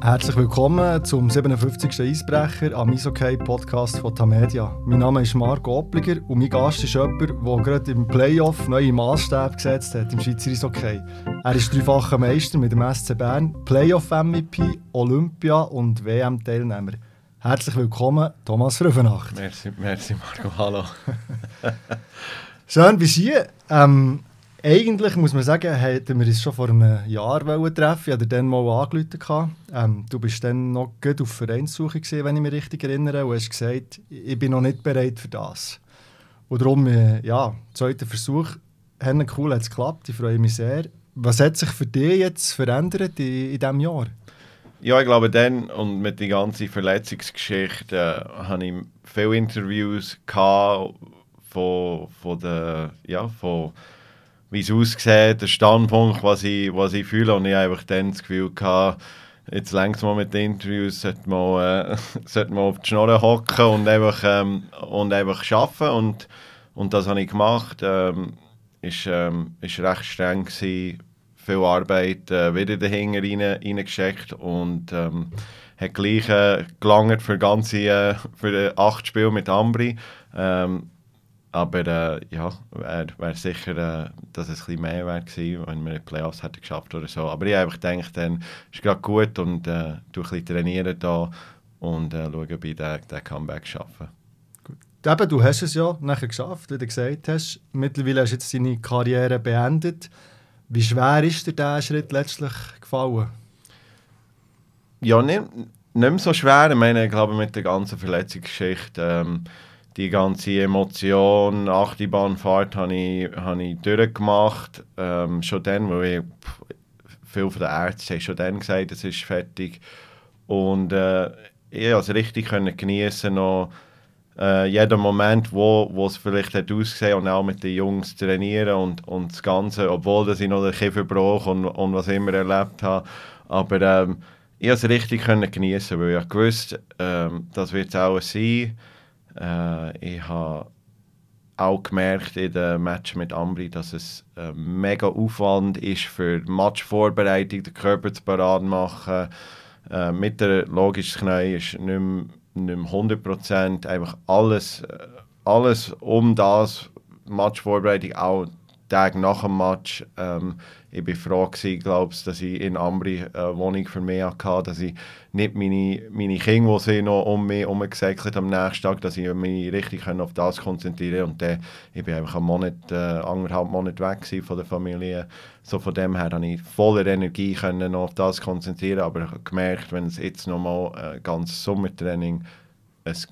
Herzlich willkommen zum 57. Eisbrecher am Isokay Podcast von Tamedia. Mein Name ist Marco Oppliger und mein Gast ist jemand, der gerade im Playoff neue Maßstäbe gesetzt hat im Schweizer Eishockey. Er ist dreifacher Meister mit dem SC Bern, Playoff-MVP, Olympia- und WM-Teilnehmer. Herzlich willkommen, Thomas Rüfenacht. Merci, merci Marco, hallo. Schön, bist du hier. Ähm, eigentlich muss man sagen, hätten wir uns schon vor einem Jahr treffen Ich hatte dann mal angerufen. Ähm, du bist dann noch gut auf Vereinssuche, gewesen, wenn ich mich richtig erinnere, und hast gesagt, ich bin noch nicht bereit für das. Und darum, äh, ja, zweiter Versuch, cool hat es geklappt, ich freue mich sehr. Was hat sich für dich jetzt verändert in, in diesem Jahr? Ja, ich glaube, dann und mit der ganzen Verletzungsgeschichte äh, hatte ich viele Interviews von, von der, ja, von wie es aussieht, der Standpunkt, was ich, was ich fühle. Und ich habe einfach dann das Gefühl gehabt, jetzt langsam mit den Interviews sollte man, äh, sollte man auf die Schnorre hocken und einfach, ähm, und einfach arbeiten. Und, und das habe ich gemacht. Ähm, ist, ähm, ist recht streng gewesen. Viel Arbeit äh, wieder dahinter rein, reingesteckt und ähm, hat gleich äh, gelangt für ganze äh, für acht Spiele mit Ambri. Ähm, aber äh, ja, wäre wär sicher, äh, dass es ein mehr wäre gewesen, wenn wir die Playoffs hätten geschafft oder so. Aber ich habe einfach gedacht, dann ist gerade gut und äh, du ein bisschen trainieren da und äh, schauen, ob ich den, den Comeback schaffe. Eben, du hast es ja nachher geschafft, wie du gesagt hast. Mittlerweile hast du jetzt deine Karriere beendet. Wie schwer ist dir dieser Schritt letztlich gefallen? Ja, nicht, nicht mehr so schwer. Ich meine, ich glaube, mit der ganzen Verletzungsgeschichte ähm, die ganze Emotion, Achterbahnfahrt habe ich, habe ich durchgemacht. Ähm, schon dann, weil ich, viele von den Ärzten haben schon dann gesagt, es ist fertig. Und äh, ich es richtig genießen noch äh, jeden Moment, wo, wo es vielleicht hat ausgesehen und auch mit den Jungs trainieren und, und das Ganze, obwohl dass ich noch den Kiefer brauche und, und was immer erlebt habe. Aber ähm, ich konnte es richtig genießen, weil ich wusste, ähm, das wird es auch sein äh, ich habe auch gemerkt in dem Match mit Ambri, dass es äh, mega Aufwand ist für die Matchvorbereitung, den Körper zu parat machen. Äh, mit der logischen Knie ist nicht nicht mehr 100%, einfach alles, äh, alles um das, Matchvorbereitung, auch Tag nach dem Match. Ähm, ich war froh, gewesen, glaubst, dass ich in Ambri eine Wohnung für mich hatte, dass ich nicht meine, meine Kinder, die noch um mich herumgesäckelt am nächsten Tag, dass ich mich richtig auf das konzentrieren und dann, ich war einfach einen Monat, äh, anderthalb Monate weg von der Familie. So von dem her konnte ich voller Energie können noch auf das konzentrieren, aber ich habe gemerkt, wenn es jetzt nochmal äh, ganzes Sommertraining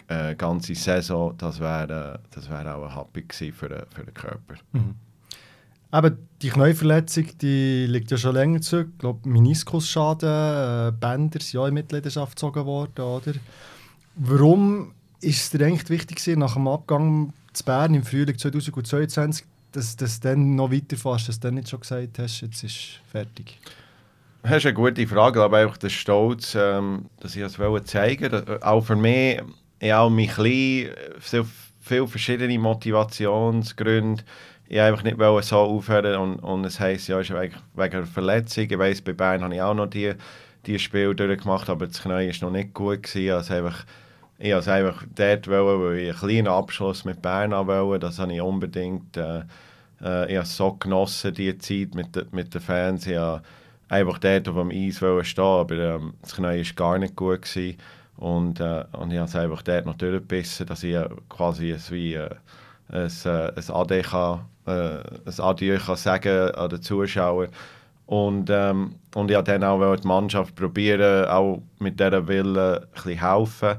eine äh, ganze Saison, das wäre das wär auch ein Happy für, für den Körper. Mhm. Eben, die Knäuverletzung die liegt ja schon länger zurück. Ich glaube, Meniskusschaden, äh, Bänder sind ja in Mitgliedschaft gezogen worden. Oder? Warum ist es dir eigentlich wichtig gewesen, nach dem Abgang zu Bern im Frühling 2022, dass du dann noch weiterfährst, dass du dann nicht schon gesagt hast, jetzt ist fertig? Das ist eine gute Frage, aber einfach der Stolz, ähm, dass ich das zeigen wollte. Äh, auch für mich, ich auch mich klein, so viele verschiedene Motivationsgründe ich einfach nicht so aufhören und, und es heisst, ja, ist wegen, wegen einer Verletzung. Ich weiss, bei Bayern habe ich auch noch die, die Spiele durchgemacht, aber das Knie war noch nicht gut. Gewesen. Also einfach, ich wollte es einfach dort, wollen, weil ich einen kleinen Abschluss mit Bern wollte. Das habe ich unbedingt. Äh, äh, ich habe so genossen, diese Zeit mit, mit den Fans. Ich wollte einfach dort auf dem Eis stehen, aber ähm, das Knie war gar nicht gut. Gewesen. Und, äh, und ich habe es einfach dort noch durchgebissen, dass ich quasi ein, wie, äh, ein, äh, ein AD kann äh, ein Adieu kann sagen an den Zuschauern. Und, ähm, und ich wollte dann auch die Mannschaft probieren, auch mit dieser Wille bisschen helfen.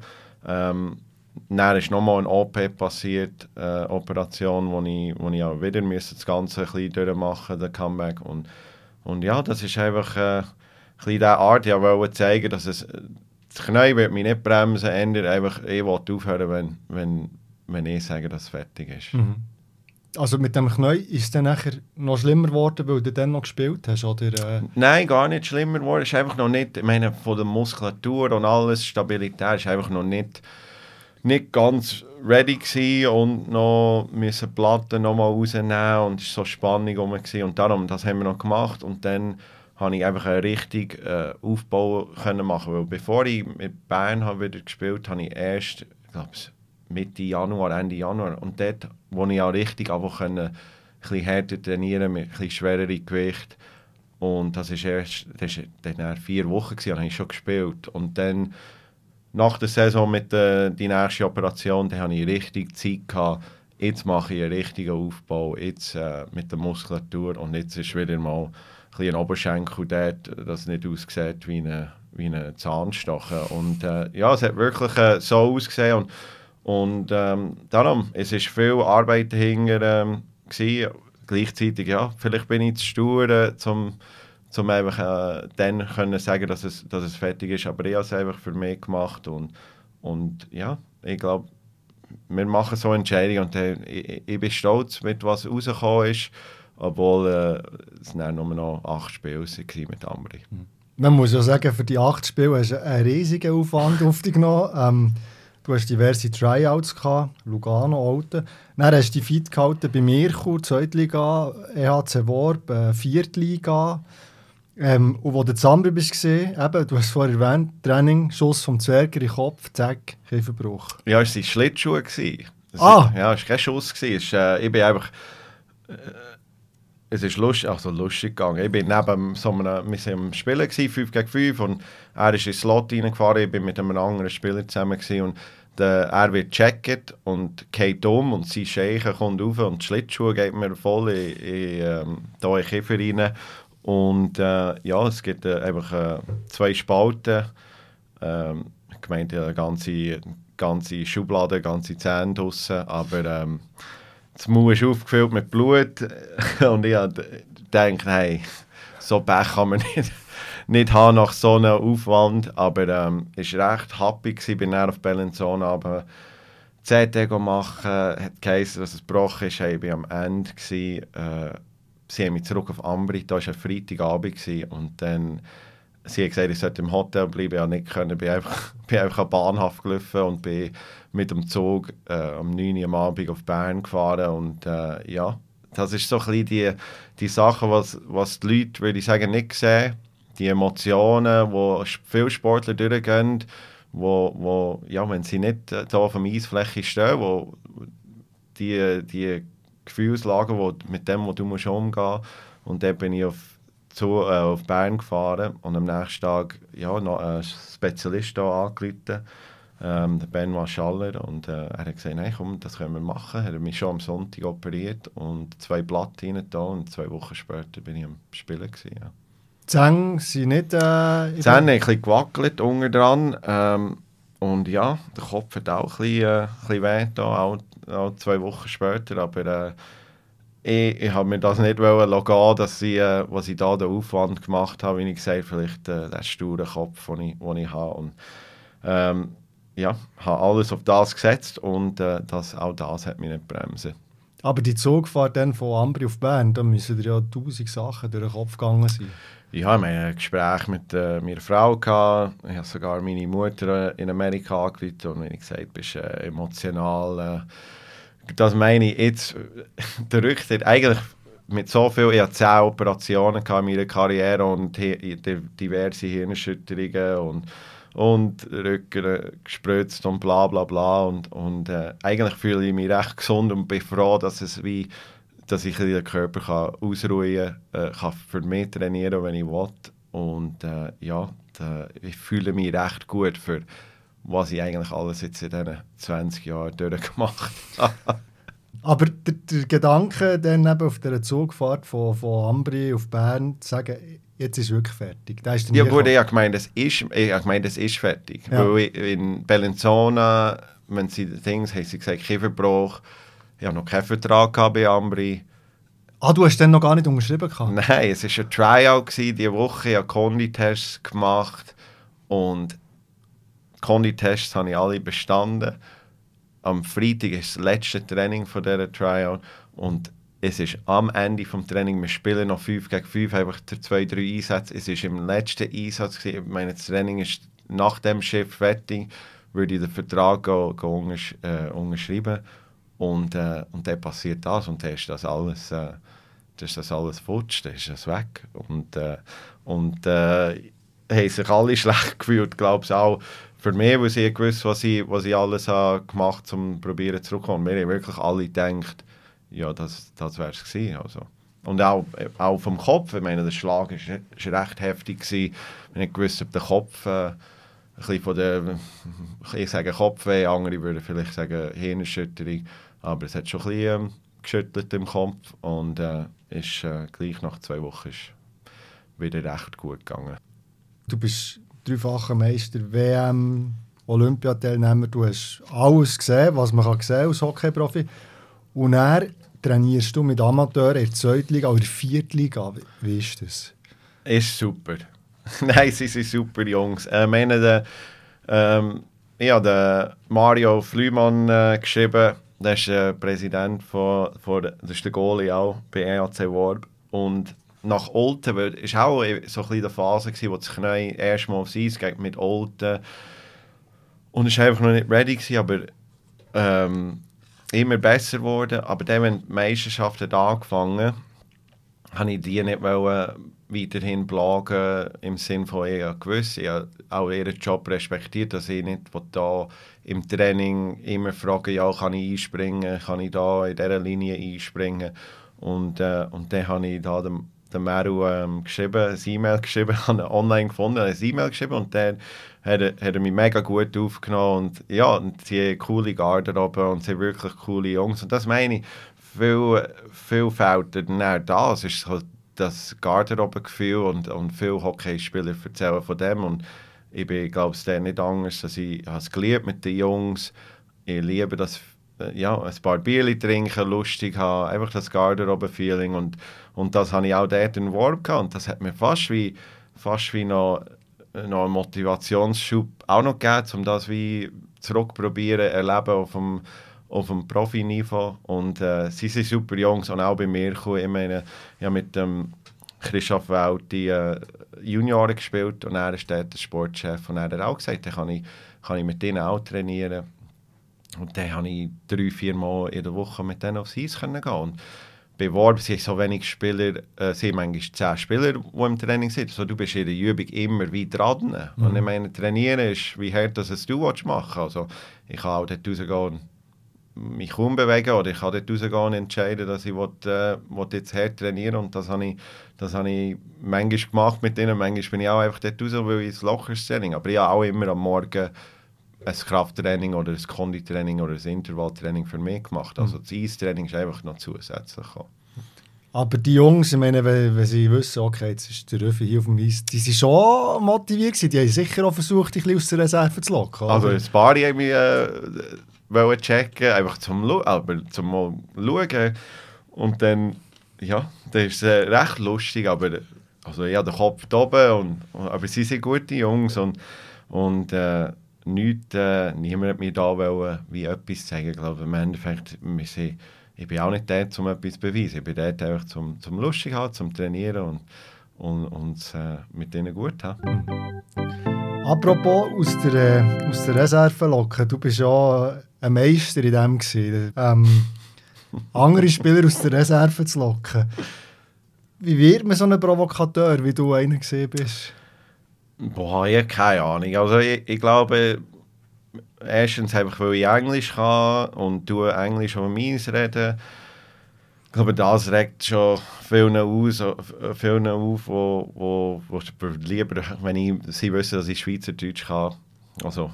Ähm, dann ist nochmal eine OP passiert, äh, Operation, wo ich, wo ich auch wieder müsste das Ganze ein durchmachen den Comeback. Und, und ja, das ist einfach äh, ein bisschen diese Art, ich wollte zeigen, dass es, das Knie wird mich nicht bremsen, ändern, einfach, ich wollte aufhören, wenn, wenn, wenn ich sage, dass es fertig ist. Mhm. Also mit dem Knie ist es dann noch schlimmer geworden, weil du dann noch gespielt hast, oder? Äh? Nein, gar nicht schlimmer geworden. Es ist einfach noch nicht, ich meine, von der Muskulatur und alles, Stabilität ist einfach noch nicht, nicht ganz ready gewesen und noch müssen Platten noch mal rausnehmen und es war so Spannung rum und darum, das haben wir noch gemacht und dann habe ich einfach einen richtigen äh, Aufbau können machen Weil bevor ich mit Bern habe wieder gespielt habe, ich erst, glaube, Mitte Januar, Ende Januar. Und dort, wo ich auch richtig einfach können, ein bisschen härter trainieren mit ein bisschen schwereren Gewicht. Und das war erst das ist dann vier Wochen, gewesen, habe ich schon gespielt. Und dann nach der Saison mit der die nächste Operation, da hatte ich richtig Zeit gehabt. Jetzt mache ich einen richtigen Aufbau, jetzt äh, mit der Muskulatur und jetzt ist wieder mal ein, ein Oberschenkel dort, das nicht aussieht wie eine, wie Zahnstocher. Und äh, ja, es hat wirklich äh, so ausgesehen und, und ähm, darum, es ist viel Arbeit dahinter ähm. Gleichzeitig, ja, vielleicht bin ich zu stur, äh, zum um einfach äh, dann können sagen, dass es, dass es fertig ist. Aber ich habe es einfach für mich gemacht und, und ja, ich glaube, wir machen so Entscheidungen und äh, ich, ich, bin stolz mit was rausgekommen ist, obwohl äh, es nur noch acht Spiele waren mit Ambri. Hm. Man muss ja sagen, für die acht Spiele hast du einen riesigen Aufwand auf dich genommen. Ähm, du hast diverse Tryouts gehabt, Lugano, Alten. Dann hast du die fit gehalten bei Mirkur, Zweitliga, EHC Worb, äh, Viertliga. Ähm, und wo du Zambri bist gesehen, eben, du hast vorhin erwähnt, Training, Schuss vom Zwerger in den Kopf, zack, Kieferbruch. Ja, es waren Schlittschuhe. Ah! ja, es war kein Schuss. Es äh, ich bin einfach... Äh, es ist lustig, also lustig gegangen. Ich bin neben so einem, wir waren am Spielen, 5 gegen 5, und er ist in den Slot reingefahren, ich bin mit einem anderen Spieler zusammen gewesen, und der, er wird gecheckt und geht um und sein Scheichen kommt rauf und die Schlittschuhe geht mir voll in, in, ähm, in den Kiefer rein und äh, ja, es gibt äh, einfach äh, zwei Spalten. Ähm, ich meine, eine ganze, ganze Schublade, ganze Zähne draussen, aber ähm, das Mund ist aufgefüllt mit Blut und ich denke, hey, so Pech kann man nicht, nicht haben nach so einem Aufwand, aber ähm, es war recht happy, gewesen, bin dann auf Bellinzona, aber CT machen, hat geheißen, dass es gebrochen ist, ich war am Ende, äh, sie haben mich zurück auf Ambri, da war ein Freitagabend gewesen, und dann sie hat gesagt, ich sollte im Hotel bleiben, ich nicht können, bin einfach, bin einfach an Bahnhof gelaufen und bin mit dem Zug äh, um 9 Uhr am Abend auf Bern gefahren und äh, ja, das ist so ein bisschen die, die Sache, was, was die Leute, würde ich sagen, nicht sehen, die Emotionen, wo viele Sportler durchgehen, wo, wo ja, wenn sie nicht äh, da auf der Eisfläche stehen, wo die, die Gefühlslage, wo, mit dem, wo du musst umgehen. Und dann bin ich auf, zu, äh, auf Bern gefahren und am nächsten Tag ja, noch einen Spezialist angerufen, ähm, Benoit Schaller. Und äh, er hat gesagt, nein, komm, das können wir machen. Er hat mich schon am Sonntag operiert und zwei Platten rein und zwei Wochen später bin ich am Spielen. Gewesen, ja. Die Zähne sind nicht... Äh, die Zähne haben ein bisschen gewackelt unten dran. Ähm, und ja, der Kopf hat auch ein bisschen, äh, ein bisschen weh da, auch auch zwei Wochen später, aber äh, ich, ich habe mir das nicht wollen gehen, dass ich, äh, was ich da den Aufwand gemacht habe, wie ich gesagt vielleicht äh, der sture Kopf, den ich, den ich habe. Und, ähm, ja, habe alles auf das gesetzt und äh, das, auch das hat mich nicht bremsen. Aber die Zugfahrt dann von Ambri auf Bern, da müssen ja tausend Sachen durch den Kopf gegangen sein. Ich hatte ein Gespräch mit äh, meiner Frau. Gehabt. Ich habe sogar meine Mutter in Amerika angerufen und ich gesagt, bist äh, emotional. Äh, das meine ich jetzt, der Rücktritt, eigentlich mit so viel, ich hatte zehn Operationen in meiner Karriere und diverse Hirnerschütterungen und, und Rücken gespritzt und bla bla bla und, und äh, eigentlich fühle ich mich recht gesund und bin froh, dass es wie dass ich den Körper kann ausruhen kann, äh, kann für mich trainieren, wenn ich will. Und äh, ja, da, ich fühle mich recht gut für was ich eigentlich alles jetzt in diesen 20 Jahren durchgemacht habe. Aber der, der, Gedanke, dann eben auf der Zugfahrt von, von Ambri auf Bern zu sagen, jetzt ist es wirklich fertig. Da ist ja gut, ich habe gemeint, es ist, ich habe gemeint, es ist fertig. Ja. Weil in Bellinzona, wenn sie Dings, haben sie gesagt, Kieferbruch, ich habe noch keinen Vertrag bei Ambri. Ah, du hast den noch gar nicht unterschrieben? Gehabt. Nein, es war ein Tryout diese Woche. Ich habe Konditests gemacht und Konditests habe ich alle bestanden. Am Freitag ist das letzte Training von dieser Tryout und es ist am Ende des Trainings, wir spielen noch 5 gegen 5, einfach zwei, drei Einsätze. Es war im letzten Einsatz, gewesen. ich meine, das Training ist nach dem Schiff fertig, würde ich den Vertrag go, go untersch äh, unterschreiben und, äh, und dann passiert das und dann ist das alles, äh, dann ist das alles futsch, dann ist das weg. Und, äh, und äh, haben sich alle schlecht gefühlt, glaube ich auch für mich, weil sie gewusst was ich, was ich alles habe gemacht habe, um probieren zurückzukommen. Wir haben wirklich alle gedacht, ja, das, das wäre es gewesen. Also. Und auch, auch vom Kopf, ich meine, der Schlag war recht heftig. Gewesen. Ich nicht gewusst, ob der Kopf äh, bisschen von der, ich sage Kopfweh, andere würden vielleicht sagen Hirnerschütterung, aber es hat schon ein bisschen ähm, geschüttelt im Kopf und äh, ist äh, gleich nach zwei Wochen ist wieder recht gut gegangen. Du bist dreifacher Meister, WM, Olympiateilnehmer, du hast alles gesehen, was man kann sehen als Hockeyprofi und er trainierst du mit Amateuren in der Zweitliga oder der Viertliga. Wie ist das? Ist super. Nein, sie sind super Jungs. Äh, meine, der, ähm, ich habe Mario Flümann äh, geschrieben, der ist äh, Präsident von, von, das der Goalie auch bei EAC Warb. Und nach Olten, es auch so ein die Phase, gewesen, wo das Knie erstmal aufs Eis geht mit Olten. Und es war einfach noch nicht ready, gewesen, aber ähm, immer besser geworden. Aber dann, wenn die Meisterschaft hat angefangen habe ich die nicht wollen, weiterhin plagen im Sinne von eher gewiss. Ich habe auch ihren Job respektiert, dass ich nicht da im Training immer frage, ja, kann ich einspringen, kann ich da in dieser Linie einspringen. Und, äh, und dann habe ich da den, den Meru ähm, geschrieben, ein E-Mail geschrieben, habe online gefunden, ein E-Mail geschrieben und dann hat er, hat er mich mega gut aufgenommen und ja, und sie haben coole Garderobe und haben wirklich coole Jungs und das meine ich, viel, viel fehlt dann da, es ist so das Garderobe-Gefühl und, und viele Hockeyspieler erzählen von dem und ich bin, glaube ich, nicht anders, dass ich es geliebt mit den Jungs, ich liebe das äh, ja, ein paar Bierchen trinken, lustig haben, einfach das Garderobe-Feeling und, und das habe ich auch dort in Warp gehabt und das hat mir fast wie, fast wie noch noch einen Motivationsschub auch noch gegeben, um das wie zurückprobieren, erleben auf dem, auf dem Profiniveau. Und äh, sie sind super Jungs und auch bei mir gekommen. Ich meine, ich mit dem Christoph Welt die äh, Junioren gespielt und er ist der Sportchef und er hat auch gesagt, dann kann ich, kann ich mit denen auch trainieren. Und dann konnte ich drei, vier Mal in der Woche mit denen aufs Eis gehen. Und beworben, sind so wenig Spieler, äh, sind manchmal zehn Spieler, die im Training sind. Also, du bist in der Übung immer wieder dran. Mhm. Und ich meine, trainieren ist, wie hart das du machen willst. Also, ich kann auch dort rausgehen mich kaum bewegen oder ich kann dort rausgehen und entscheiden, dass ich will, äh, will jetzt hart trainieren und das habe ich, das habe ich manchmal gemacht mit denen. Manchmal bin ich auch einfach dort raus, weil ich ein lockeres Training aber ich habe auch immer am Morgen ein Krafttraining oder ein Konditraining oder ein Intervalltraining für mich gemacht. Also das Eistraining ist einfach noch zusätzlich. Aber die Jungs, ich meine, wenn, wenn sie wissen, okay, jetzt ist der Röfi hier auf dem Eis, die sind schon motiviert gewesen. Die haben sicher auch versucht, dich aus der Reserve zu locken. Also ein paar haben mich äh, wollen checken, einfach zum, aber zum mal schauen. Und dann, ja, das ist äh, recht lustig, aber also habe den Kopf da oben, und, aber sie sind gute Jungs und, und äh, nichts, äh, niemand hat mir da wollen, wie etwas zeigen. Ich glaube, im Endeffekt, wir sind, ich bin auch nicht dort, um etwas zu beweisen. Ich bin dort einfach zum, zum lustig haben, zum trainieren und, und, und äh, mit denen gut haben. Apropos aus der, äh, aus der Reserve locken, du bist ja ein Meister in dem gewesen. Ähm, andere Spieler aus der Reserve zu locken. Wie wird man so ein Provokateur, wie du einer gesehen bist? Boah, ich habe keine Ahnung. Also ich, ich glaube, erstens einfach, weil ich Englisch kann und du Englisch auf meins reden. Ich glaube, das regt schon vielen, aus, vielen auf, wo, wo, wo lieber, wenn ich, sie wissen, dass ich Schweizerdeutsch kann, also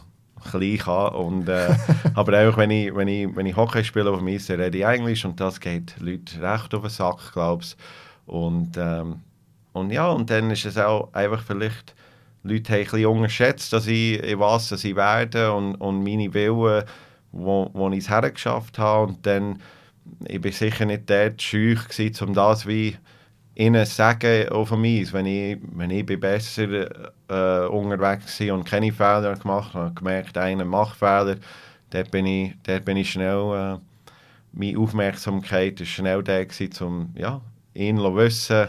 klein kann. Und, äh, aber auch wenn ich, wenn ich, wenn ich Hockey spiele auf dem Eis, rede ich Englisch und das geht Leute recht auf den Sack, glaube ich. Und, ähm, und ja, und dann ist es auch einfach vielleicht Leute haben ein bisschen unterschätzt, dass ich, ich weiß, dass ich werde und, und meine Willen, wo, wo ich es hergeschafft habe. Und dann, ich bin sicher nicht dort scheu gewesen, um das wie ihnen sagen auf dem Eis, wenn ich, wenn ich besser äh, unterwegs war und keine Fehler gemacht habe, gemerkt, einer macht Fehler, dort bin ich, dort bin ich schnell, äh, meine Aufmerksamkeit war schnell da um ja, ihn zu wissen,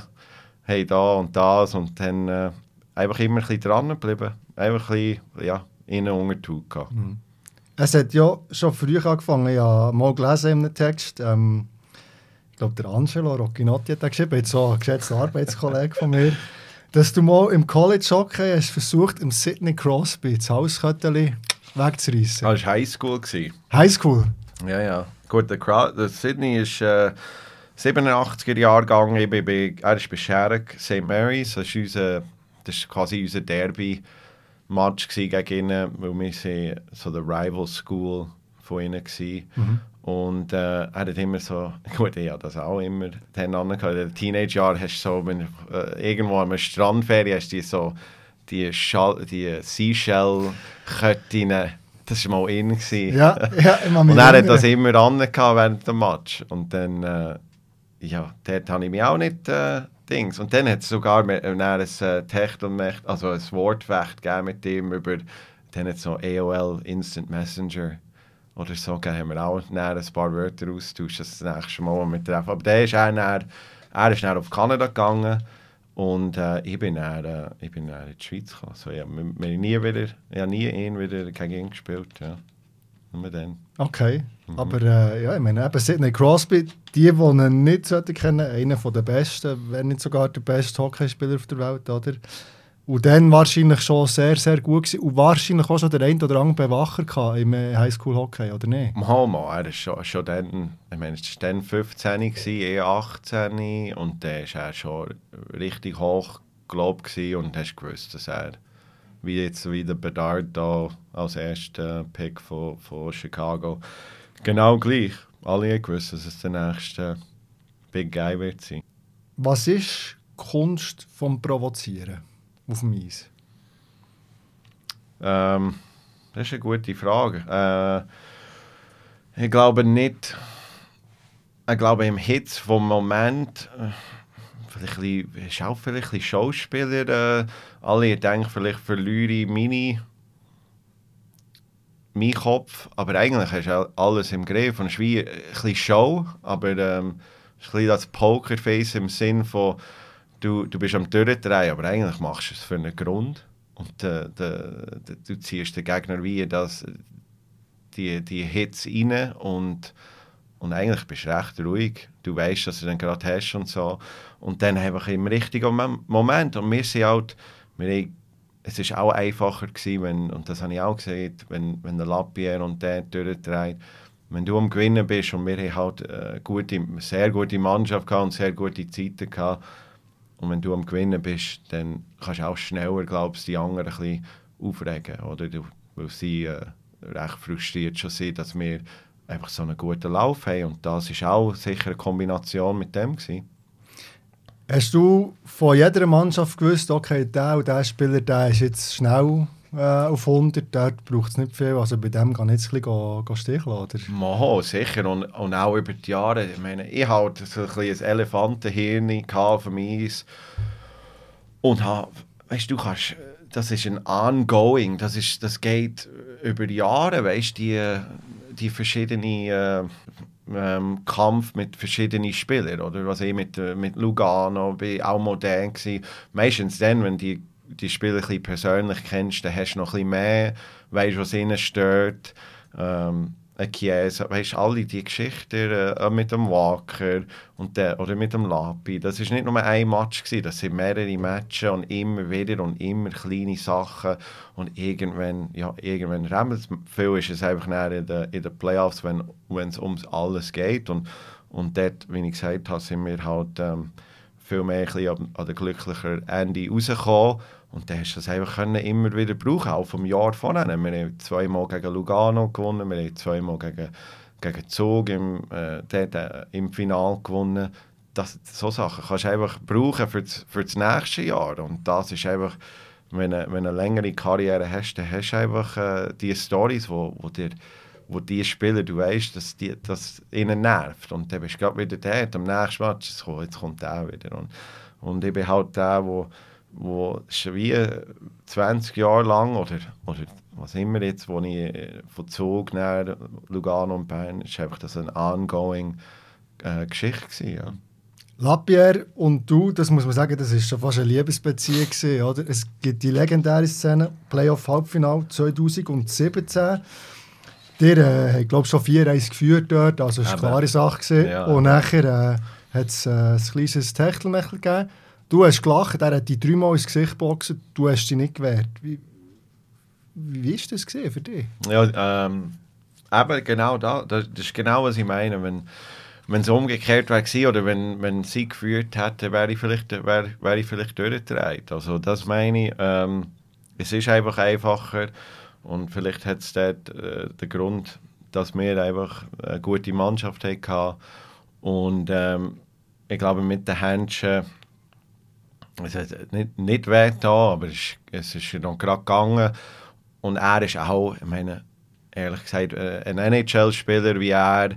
hey, da und das und dann äh, einfach immer ein bisschen dran geblieben. Einfach ein bisschen, ja, innen unter. Mhm. Es hat ja schon früh angefangen, habe mal gelesen in einem Text, ähm, ich glaube, der Angelo Roccinotti hat geschrieben, jetzt so ein geschätzter Arbeitskollege von mir. dass du mal im College Hockey hast versucht, im Sidney Crosby das Hauskötteli wegzureißen. Das war Highschool. Highschool? Ja, ja. Gut, der, Crowd, der Sydney ist äh, 87er Jahrgang. Ich bin bei, er ist bei Sherrick St. Mary's. Das ist, unser, das ist quasi unser Derby-Match gegen ihn, weil wir sind so der Rival School von ihnen waren. Und äh, er hat immer so, gut, ich habe das auch immer dann angehabt. In den Teenage-Jahren hast du so, wenn, äh, irgendwo am Strandferien hast du die so, die, Schall, die Seashell-Köttinnen, das war mal in. Ja, ja, mich Und er hat das immer angehabt während dem Match. Und dann, äh, ja, dort habe ich mich auch nicht äh, Dings. Und dann hat es sogar ein äh, Techtelmecht, also ein Wortfecht gegeben mit ihm über, dann hat es so AOL Instant Messenger oder so gegeben, haben wir auch ein paar Wörter austauscht, das nächste Mal, wenn wir treffen. Aber der ist dann, er ist dann auf Kanada gegangen und äh, ich bin dann, äh, ich bin dann in die Schweiz gekommen. So, ja, wir, nie wieder, ich habe nie ihn wieder gegen ihn gespielt, ja. Nur dann. Okay, aber äh, ja, ich meine, eben Sidney Crosby, die, die ihn nicht kennen, einer der besten, wenn nicht sogar der beste Hockeyspieler auf der Welt, oder? Und dann wahrscheinlich schon sehr, sehr gut gewesen und wahrscheinlich auch schon der ein oder andere Bewacher gehabt im äh, Highschool-Hockey, oder nicht? Mal, mal, er ist schon, schon dann, ich meine, es war dann 15, gewesen, eh 18 und dann war er schon richtig hoch gelobt und hast gewusst, dass er, wie jetzt wie der Bedard da als erster Pick von, von Chicago, genau gleich. Alle gewusst, dass es der nächste Big Guy wird sein. Was ist Kunst vom Provozieren auf dem Eis? Ähm, das ist eine gute Frage. Äh, ich glaube nicht. Ich glaube im Hit vom Moment. Äh, vielleicht ein bisschen, ist auch vielleicht ein Schauspieler. Äh, alle denken vielleicht verliere ich meine mein Kopf, aber eigentlich hast du alles im Griff und es ist wie ein bisschen Show, aber ähm, ein bisschen das Pokerface im Sinn von du, du bist am Durchdrehen, aber eigentlich machst du es für einen Grund und äh, de, de, du ziehst den Gegner wie das, die, die Hits rein und, und eigentlich bist du recht ruhig. Du weißt, dass du dann gerade hast und so. Und dann einfach im richtigen Mom- Moment. Und wir sind halt, wir es ist auch einfacher gewesen, wenn, und das habe ich auch gesehen, wenn, wenn der Lapierre und der durchdreht, wenn du am Gewinnen bist und wir haben halt äh, gute, sehr gute Mannschaft gehabt und sehr gute Zeiten gehabt, und wenn du am Gewinnen bist, dann kannst du auch schneller, glaubst die anderen ein bisschen aufregen, oder? Du, weil sie äh, recht frustriert schon sind, dass wir einfach so einen guten Lauf haben. Und das ist auch sicher eine Kombination mit dem gewesen. Hast du von jeder Mannschaft gewusst, okay, der und der Spieler, der ist jetzt schnell äh, auf 100, dort braucht es nicht viel, also bei dem kann ich jetzt ein bisschen sticheln, oder? Moho, sicher. Und, und auch über die Jahre. Ich meine, ich hatte so ein ein Elefantenhirn dem Eis. Und ha, weißt du, kannst, das ist ein Ongoing. Das, ist, das geht über Jahre, weißt du, die, die verschiedenen äh, ähm, Kampf mit verschiedenen Spielern. Oder was ich mit, äh, mit Lugano bin auch modern gewesen. Meistens dann, wenn die die Spieler ein bisschen persönlich kennst, dann hast du noch ein bisschen mehr, weißt, was ihnen stört. Ähm, ein Chiesa, weißt alle die Geschichten äh, mit dem Walker und der, oder mit dem Lapi, das ist nicht nur ein Match gewesen, das sind mehrere Matches und immer wieder und immer kleine Sachen und irgendwann, ja, irgendwann remmelt. Viel ist es einfach in den in Playoffs, wenn es ums alles geht und, und dort, wie ich gesagt habe, sind wir halt ähm, viel mehr an, an den glücklichen Ende rausgekommen. Und dann hast du das einfach können immer wieder brauchen, auch vom Jahr vorher. Wir haben zweimal gegen Lugano gewonnen, wir haben zweimal gegen, gegen Zug im, äh, äh, im Finale gewonnen. Das, so Sachen kannst du einfach brauchen für das, für das nächste Jahr. Und das ist einfach, wenn du, wenn eine längere Karriere hast, dann hast du einfach äh, die Stories, wo, wo dir wo die Spieler, du weißt, dass die, das ihnen nervt. Und dann bist du gerade wieder dort, am nächsten Match, jetzt kommt, jetzt kommt der wieder. Und, und ich bin halt der, wo, wo schon wie 20 Jahre lang, oder, oder was immer jetzt, wo ich von Zug nach Lugano und Bern, ist einfach das eine ongoing äh, Geschichte gewesen, ja. Lapierre und du, das muss man sagen, das ist schon fast eine Liebesbeziehung gewesen, oder? Es gibt die legendäre Szene, Playoff-Halbfinale 2017. Ihr äh, habt, glaube ich, schon 4-1 geführt dort, also es war eine klare Sache. Gewesen. Ja. Und nachher äh, hat es äh, ein kleines Techtelmechtel gegeben. Du hast gelacht, er hat dich dreimal ins Gesicht geboxt, du hast dich nicht gewehrt. Wie, wie ist das gesehen für dich? Ja, ähm, eben genau da, das, das ist genau, was ich meine. Wenn, wenn es umgekehrt wäre oder wenn, wenn sie geführt hätte, wäre ich vielleicht, wäre, wäre ich vielleicht durchgedreht. Also das meine ich, ähm, es ist einfach einfacher und vielleicht hat es dort äh, den Grund, dass wir einfach eine gute Mannschaft hatten. Und ähm, ich glaube mit den Händchen es hat nicht, nicht weh da, aber es, es ist noch gerade gegangen. Und er ist auch, ich meine, ehrlich gesagt, äh, ein NHL-Spieler wie er,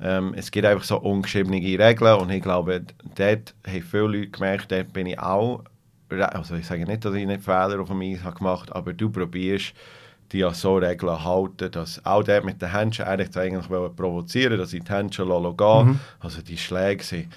ähm, es gibt einfach so ungeschriebene Regeln und ich glaube, dort haben viele Leute gemerkt, dort bin ich auch, also ich sage nicht, dass ich nicht Fehler auf dem Eis habe aber du probierst, die an so Regeln halten, dass auch der mit den Händchen eigentlich eigentlich provozieren dass ich die Händchen gehen mhm. Also die Schläge sind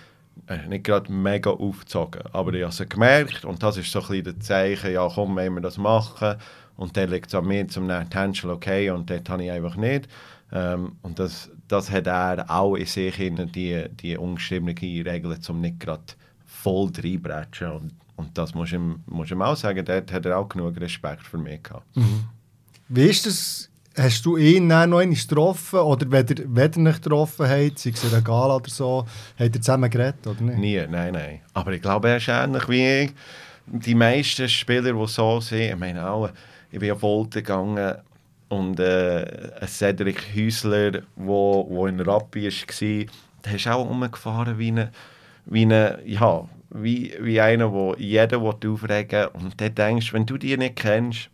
äh, nicht gerade mega aufgezogen, aber ich habe es gemerkt und das ist so ein bisschen das Zeichen, ja komm, wenn wir das machen und dann liegt es an mir zum Händchen okay und dort habe ich einfach nicht. Ähm, und das, das hat er auch in sich in die, die ungeschriebenen Regeln, um nicht gerade voll reinbrechen. Und, und das muss ich, muss ich ihm auch sagen, dort hat er auch genug Respekt für mich gehabt. Mhm. Wie ist das? Hast du ihn dann noch einmal getroffen oder wenn ihr, wenn ihr nicht getroffen habt, sei es in Gala oder so, habt ihr zusammen geredet oder nicht? Nie, nein, nein. Aber ich glaube, er ist ähnlich wie ich. Die meisten Spieler, die so sind, ich meine auch, ich bin auf Volta gegangen und äh, ein Cedric Häusler, der in Rappi war, der ist auch umgefahren wie ein, wie eine, ja, wie, wie einer, wo jeder aufregen will. Und dann denkst wenn du die nicht kennst,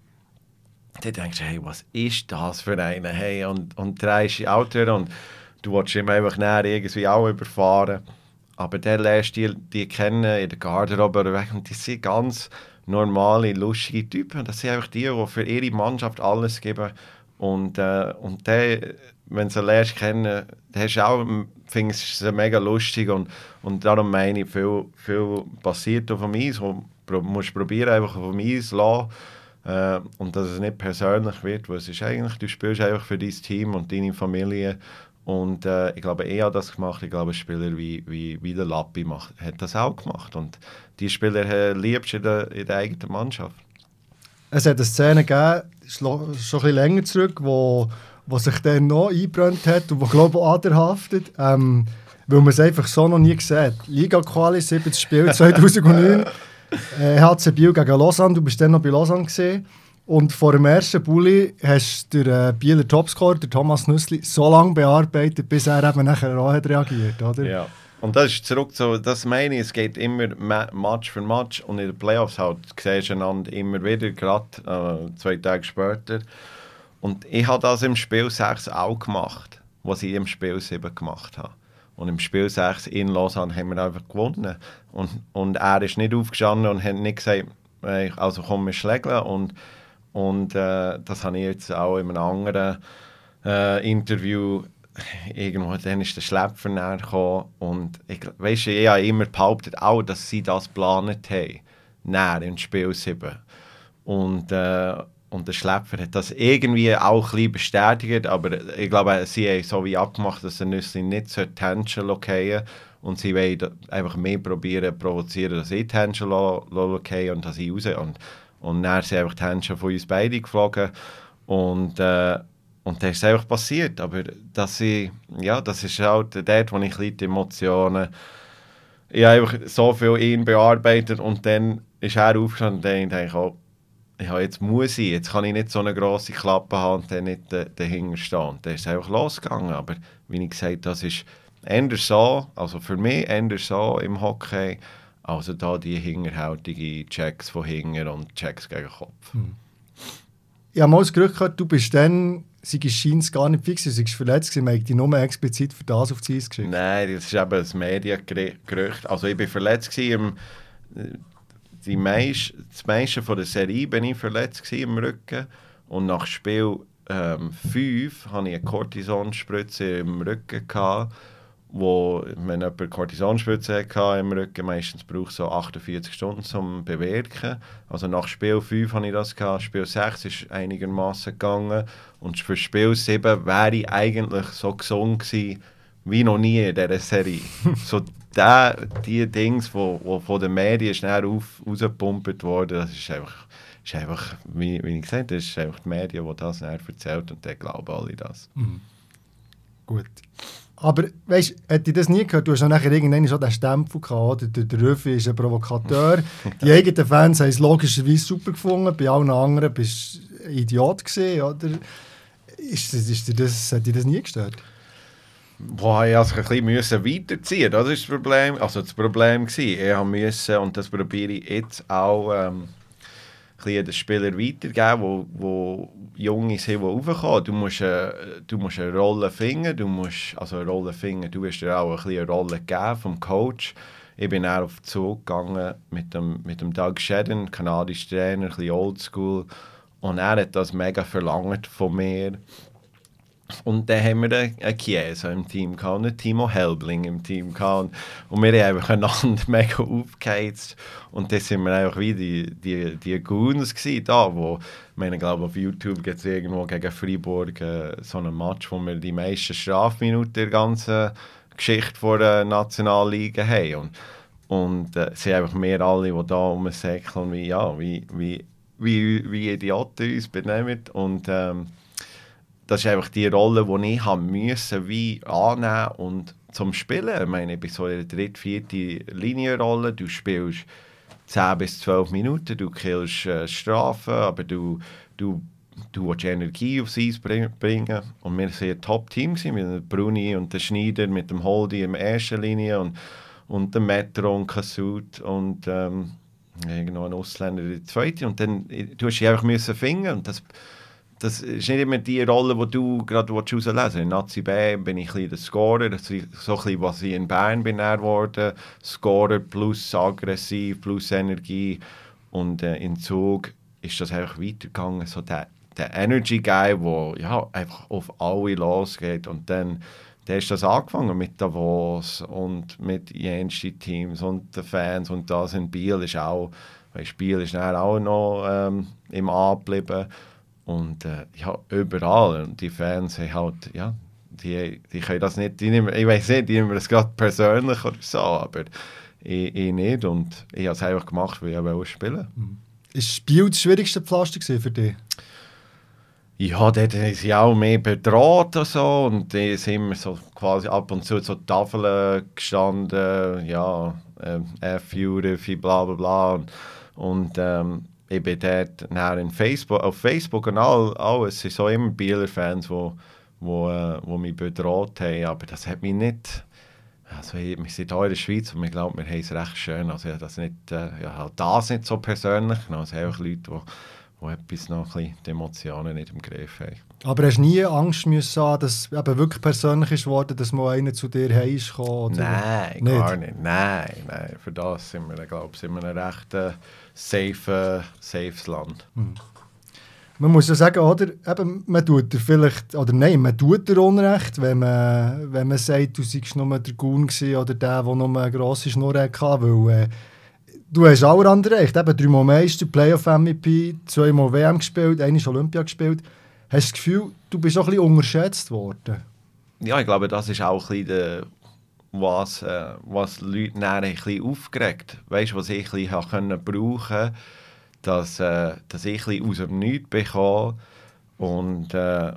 dann denkst du, hey, was ist das für einer? Hey, und, und drehst die Auto und du willst ihm einfach näher irgendwie auch überfahren. Aber dann lernst die, die kennen in der Garderobe weg und die sind ganz normale, lustige Typen. Das sind einfach die, die für ihre Mannschaft alles geben. Und, äh, und der, wenn du sie lernst kennen, hast du auch, findest du mega lustig. Und, und darum meine ich, viel, viel passiert auf dem Eis. Du musst probieren, einfach auf dem Eis zu lassen äh, und dass es nicht persönlich wird, weil es ist eigentlich, du spielst einfach für dein Team und deine Familie und äh, ich glaube, er hat das gemacht. Ich glaube, Spieler wie, wie, wie der Lappi macht, hat das auch gemacht. Und die Spieler äh, liebst du in der, in der eigenen Mannschaft. Es hat eine Szene gegeben, schon ein bisschen länger zurück, wo, wo sich dann noch eingebrannt hat und wo, glaube ich, aderhaftet. Ähm, weil man es einfach so noch nie gesehen Liga-Quali, 7. Spiel 2009. äh, HC Biel gegen Lausanne, du bist dann noch bei Lausanne gesehen. Und vor dem ersten Bulli hast du den äh, Bieler Topscorer, der Thomas Nüssli, so lange bearbeitet, bis er eben nachher auch hat reagiert, oder? Ja. Und das ist zurück zu, das meine ich, es geht immer Match für Match und in den Playoffs halt siehst du einander immer wieder, gerade äh, zwei Tage später. Und ich habe das im Spiel 6 auch gemacht, was ich im Spiel 7 gemacht habe. Und im Spiel 6 in Lausanne haben wir einfach gewonnen. Und, und er ist nicht aufgestanden und hat nicht gesagt, also komm, wir schlägeln. Und, und äh, das habe ich jetzt auch in einem anderen äh, Interview irgendwo, dann ist der Schlepper näher gekommen und ich, weißt, ich habe immer behauptet, auch, dass sie das geplant haben, näher im Spiel 7. Und, äh, und der Schlepper hat das irgendwie auch ein bestätigt, aber ich glaube, sie haben so wie abgemacht, dass der Nüssli nicht so Tension lokieren und sie wollen einfach mehr probieren, provozieren, dass ich Tension lokieren und dass ich raus. Und, und dann sind einfach Tension von uns beiden geflogen. Und, äh, und das ist einfach passiert, aber dass ich, ja, das ist halt dort, wo ich die Emotionen ich habe einfach so viel ihn bearbeitet und dann ist er aufgestanden und denke ich, oh, ja, jetzt muss ich, jetzt kann ich nicht so eine grosse Klappe haben und dann nicht dahinter stehen. Dann ist es einfach losgegangen. Aber wie ich gesagt habe, das ist eher so, also für mich eher so im Hockey, also da die hinterhältigen Checks von hinten und Checks gegen den Kopf. Hm. Ich habe mal das Gerücht gehört, du bist dann, sie scheint gar nicht fix, du bist verletzt gewesen, man hat dich nur explizit für das auf die Eis geschickt. Nein, das ist eben ein Mediengerücht. Also ich war verletzt im die meist, das meiste von der Serie bin ich verletzt im Rücken und nach Spiel 5 ähm, hatte ich eine Cortisonspritze im Rücken gehabt, wo wenn jemand Cortisonspritze hatte im Rücken, meistens braucht es so 48 Stunden zum Bewirken. Also nach Spiel 5 hatte ich das gehabt, Spiel 6 ist einigermaßen gegangen und für Spiel 7 wäre ich eigentlich so gesund gewesen, wie noch nie in dieser Serie. so der, die Dings, die wo, wo von den Medien schnell auf, rausgepumpt wurden, das ist einfach, ist einfach wie, wie ich gesagt habe, das ist einfach die Medien, die das näher erzählt und dann glauben alle das. Mhm. Gut. Aber weißt du, hätte ich das nie gehört, du hast ja nachher irgendwann so den Stempel gehabt, oder? Der, der Röfi ist ein Provokateur. Die eigenen Fans haben es logischerweise super gefunden, bei allen anderen bist du Idiot gewesen, oder? Ist, ist, ist das, hat dich das nie gestört? Boah, ich musste ein bisschen weiterziehen, das ist das Problem. Also das Problem war, ich musste, und das probiere ich jetzt auch, ähm, den Spieler weitergeben, wo, wo Junge sind, die raufkommen. Du musst, äh, du musst eine Rolle finden, du musst, also eine Rolle finden, du wirst dir auch ein eine Rolle geben vom Coach. Ich bin auch auf den Zug gegangen mit dem, mit dem Doug Shedden, kanadischer Trainer, ein bisschen oldschool. Und er hat das mega verlangt von mir. Und dann haben wir einen Chiesa im Team gehabt und einen Timo Helbling im Team gehabt. Und wir haben einfach einander mega aufgeheizt. Und dann sind wir einfach wie die, die, die Goons gewesen, da, wo, ich meine, glaube auf YouTube gibt es irgendwo gegen Freiburg äh, so einen Match, wo wir die meisten Strafminuten der ganzen Geschichte vor der Nationalliga haben. Und, und äh, sind einfach mehr alle, die da rumsäckeln, wie, ja, wie, wie, wie, wie Idioten uns benehmen. Und ähm, das ist einfach die Rolle, die ich haben müssen, wie annehmen und zum Spielen. Ich meine, bin so in der dritten, vierten Linienrolle, du spielst 10 bis 12 Minuten, du killst äh, Strafen, aber du, du, du willst Energie aufs Eis bringen. Und wir waren ein Top-Team, mit Bruni und dem Schneider, mit dem Holdi in der ersten Linie und, und dem Metro und Kasut und ähm, irgendwo ein Ausländer in der zweiten. Und dann, du musst dich einfach finden und das das ist nicht immer die Rolle, die du gerade herauslesen willst. In Nazi B bin ich ein der Scorer, das ist so ein bisschen, was ich in Bern bin geworden. Scorer plus aggressiv, plus Energie. Und äh, in Zug ist das einfach weitergegangen, so der, der Energy Guy, der ja, einfach auf alle losgeht. Und dann, dann ist das angefangen mit Davos und mit jensten Teams und den Fans. Und das in Biel ist auch, weil Biel ist dann auch noch ähm, im A geblieben. Und äh, ja, überall. Und die Fans haben halt, ja, die, die können das nicht, die nehmen, ich weiß nicht, die nehmen das gerade persönlich oder so, aber ich, ich nicht. Und ich habe es einfach gemacht, weil ich auch spielen mhm. Ist Spiel das schwierigste Pflaster für dich? Ja, dort sind sie auch mehr bedroht und so. Und die sind immer so quasi ab und zu so Tafeln gestanden, ja, äh, F-Jure, bla bla bla. Und, und ähm, ich bin dort in Facebook, auf Facebook und all, alles, es sind so immer Bieler-Fans, die wo, wo, äh, wo mich bedroht haben, aber das hat mich nicht... Also wir sind hier in der Schweiz und ich glaube, wir haben es recht schön. Also ich das nicht, äh, ja, halt das nicht so persönlich genommen. Es einfach Leute, die, die etwas noch ein die Emotionen nicht im Griff haben. Aber hast du nie Angst müssen haben, dass es eben wirklich persönlich ist worden, dass mal einer zu dir heim ist Nein, nicht? gar nicht. Nein, nein. Für das sind wir, glaube ich, sind wir recht äh, safe, safes Land. Mhm. Man muss ja sagen, oder, eben, man tut dir vielleicht, oder nein, man tut dir Unrecht, wenn man, wenn man sagt, du seist nur der Gun oder der, der nur eine grosse Schnur hatte, weil äh, du hast auch andere Recht. Eben dreimal Meister, Playoff-MVP, zweimal WM gespielt, einmal Olympia gespielt. Hast du das Gefühl, du bist auch ein bisschen unterschätzt worden? Ja, ich glaube, das ist auch ein bisschen der, was, äh, was Leute dann ein bisschen aufgeregt Weißt du, was ich ein bisschen können brauchen dass, äh, dass ich ein bisschen aus dem Nichts bekomme und äh,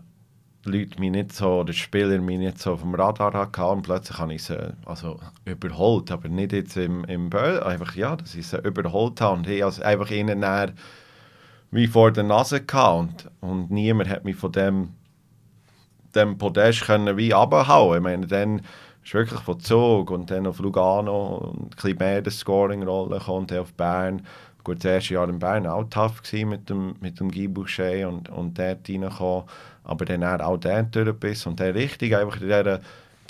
Leute mich nicht so, der Spieler mich nicht so auf dem Radar hatten und plötzlich habe ich sie also überholt, aber nicht jetzt im, im Böll, einfach ja, dass ich sie überholt habe und ich also einfach ihnen näher wie vor der Nase gehabt und, und niemand hat mich von dem, dem Podest können wie abhauen. Ich meine, dann ist wirklich von Zug und dann auf Lugano und ein bisschen mehr die Scoring-Rolle kommt auf Bern. Gut, das erste Jahr in Bern auch tough mit dem, mit dem Guy Boucher und, und dort reinkommen, aber dann auch dort durch und dann richtig einfach in dieser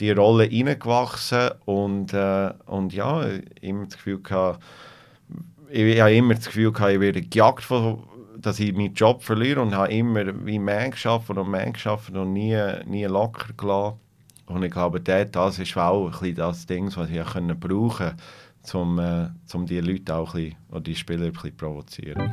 die Rolle reingewachsen und, äh, und ja, immer das Gefühl gehabt, ich, ich habe immer das Gefühl gehabt, ich werde gejagt von dass ich meinen Job verliere und habe immer wie mehr geschafft und mehr geschafft und nie, nie locker gelassen. Und ich glaube, dort, das ist auch ein bisschen das Ding, was ich können brauchen konnte, um, äh, um die Leute auch ein bisschen, oder die Spieler ein bisschen zu provozieren.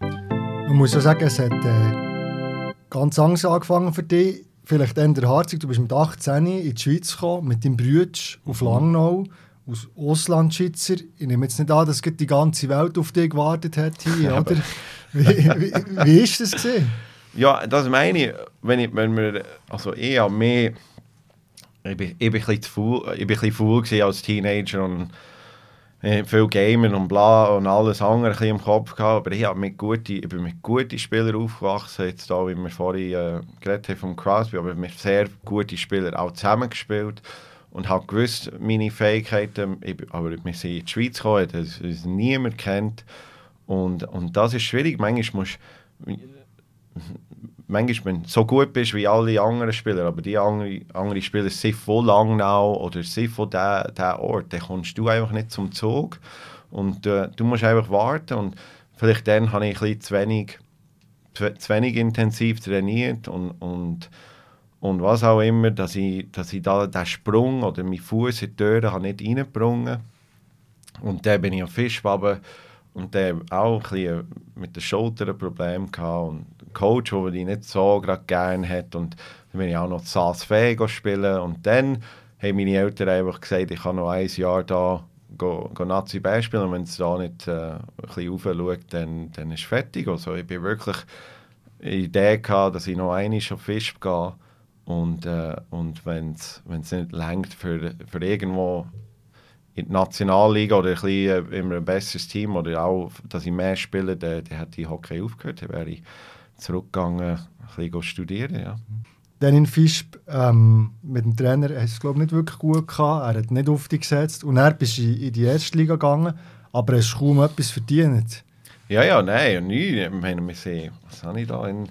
Man muss ja sagen, es hat äh, ganz anders angefangen für dich. Vielleicht eher harzig, du bist mit 18 in die Schweiz gekommen, mit deinem Bruder auf mhm. Langnau. als Auslandschützer, ich nehme jetzt nicht an, dass die ganze Welt auf dich gewartet hat hier, oder? wie, wie, wie ist das gesehen? Ja, das meine ich, wenn, ich, wenn wir, also habe mehr, ich bin, ich bin ein faul, ich bin faul als Teenager und viel Gamen und bla und alles andere im Kopf gehabt, aber ich, habe mit gute, ich bin mit guten Spielern aufgewachsen, jetzt da, wie wir vorhin äh, geredet haben vom Crosby, aber mit sehr guten Spielern auch zusammengespielt und habe gewusst, meine Fähigkeiten, ich, aber wir sind in die Schweiz gekommen, das uns niemand kennt und, und das ist schwierig, manchmal musst manchmal, wenn so gut bist wie alle anderen Spieler, aber die anderen, anderen Spieler sind von Langnau oder sind von diesem Ort, dann kommst du einfach nicht zum Zug. Und äh, du musst einfach warten und vielleicht dann habe ich ein zu wenig, zu, zu wenig intensiv trainiert und, und, und was auch immer, dass ich, dass ich da den Sprung oder meinen Fuß in die Tür nicht reingebrungen. Und dann bin ich auf Fischwaben und der auch ein bisschen mit den Schultern ein Problem gehabt und Coach, der ich nicht so gerade gerne hat. Und dann bin ich auch noch Saas Fee spielen. Und dann haben meine Eltern einfach gesagt, ich kann noch ein Jahr da go, go Nazi spielen. Und wenn es da nicht äh, ein bisschen raufschaut, dann, dann ist es fertig. Also ich bin wirklich die Idee gehabt, dass ich noch einmal auf Fisch gehe. Und, äh, und wenn es nicht längt für, für irgendwo in die Nationalliga oder ein bisschen äh, immer ein besseres Team oder auch, dass ich mehr spiele, dann, dann hätte ich Hockey aufgehört, dann wäre ich zurückgegangen, ein bisschen studieren, ja. Dann Fisch ähm, mit dem Trainer hast es glaube nicht wirklich gut gehabt. Er hat nicht auf dich gesetzt und er bist in die erste Liga gegangen, aber hast kaum etwas verdient. Ja, ja, nein, nie. Ich meine, wir sehen, was habe ich da in,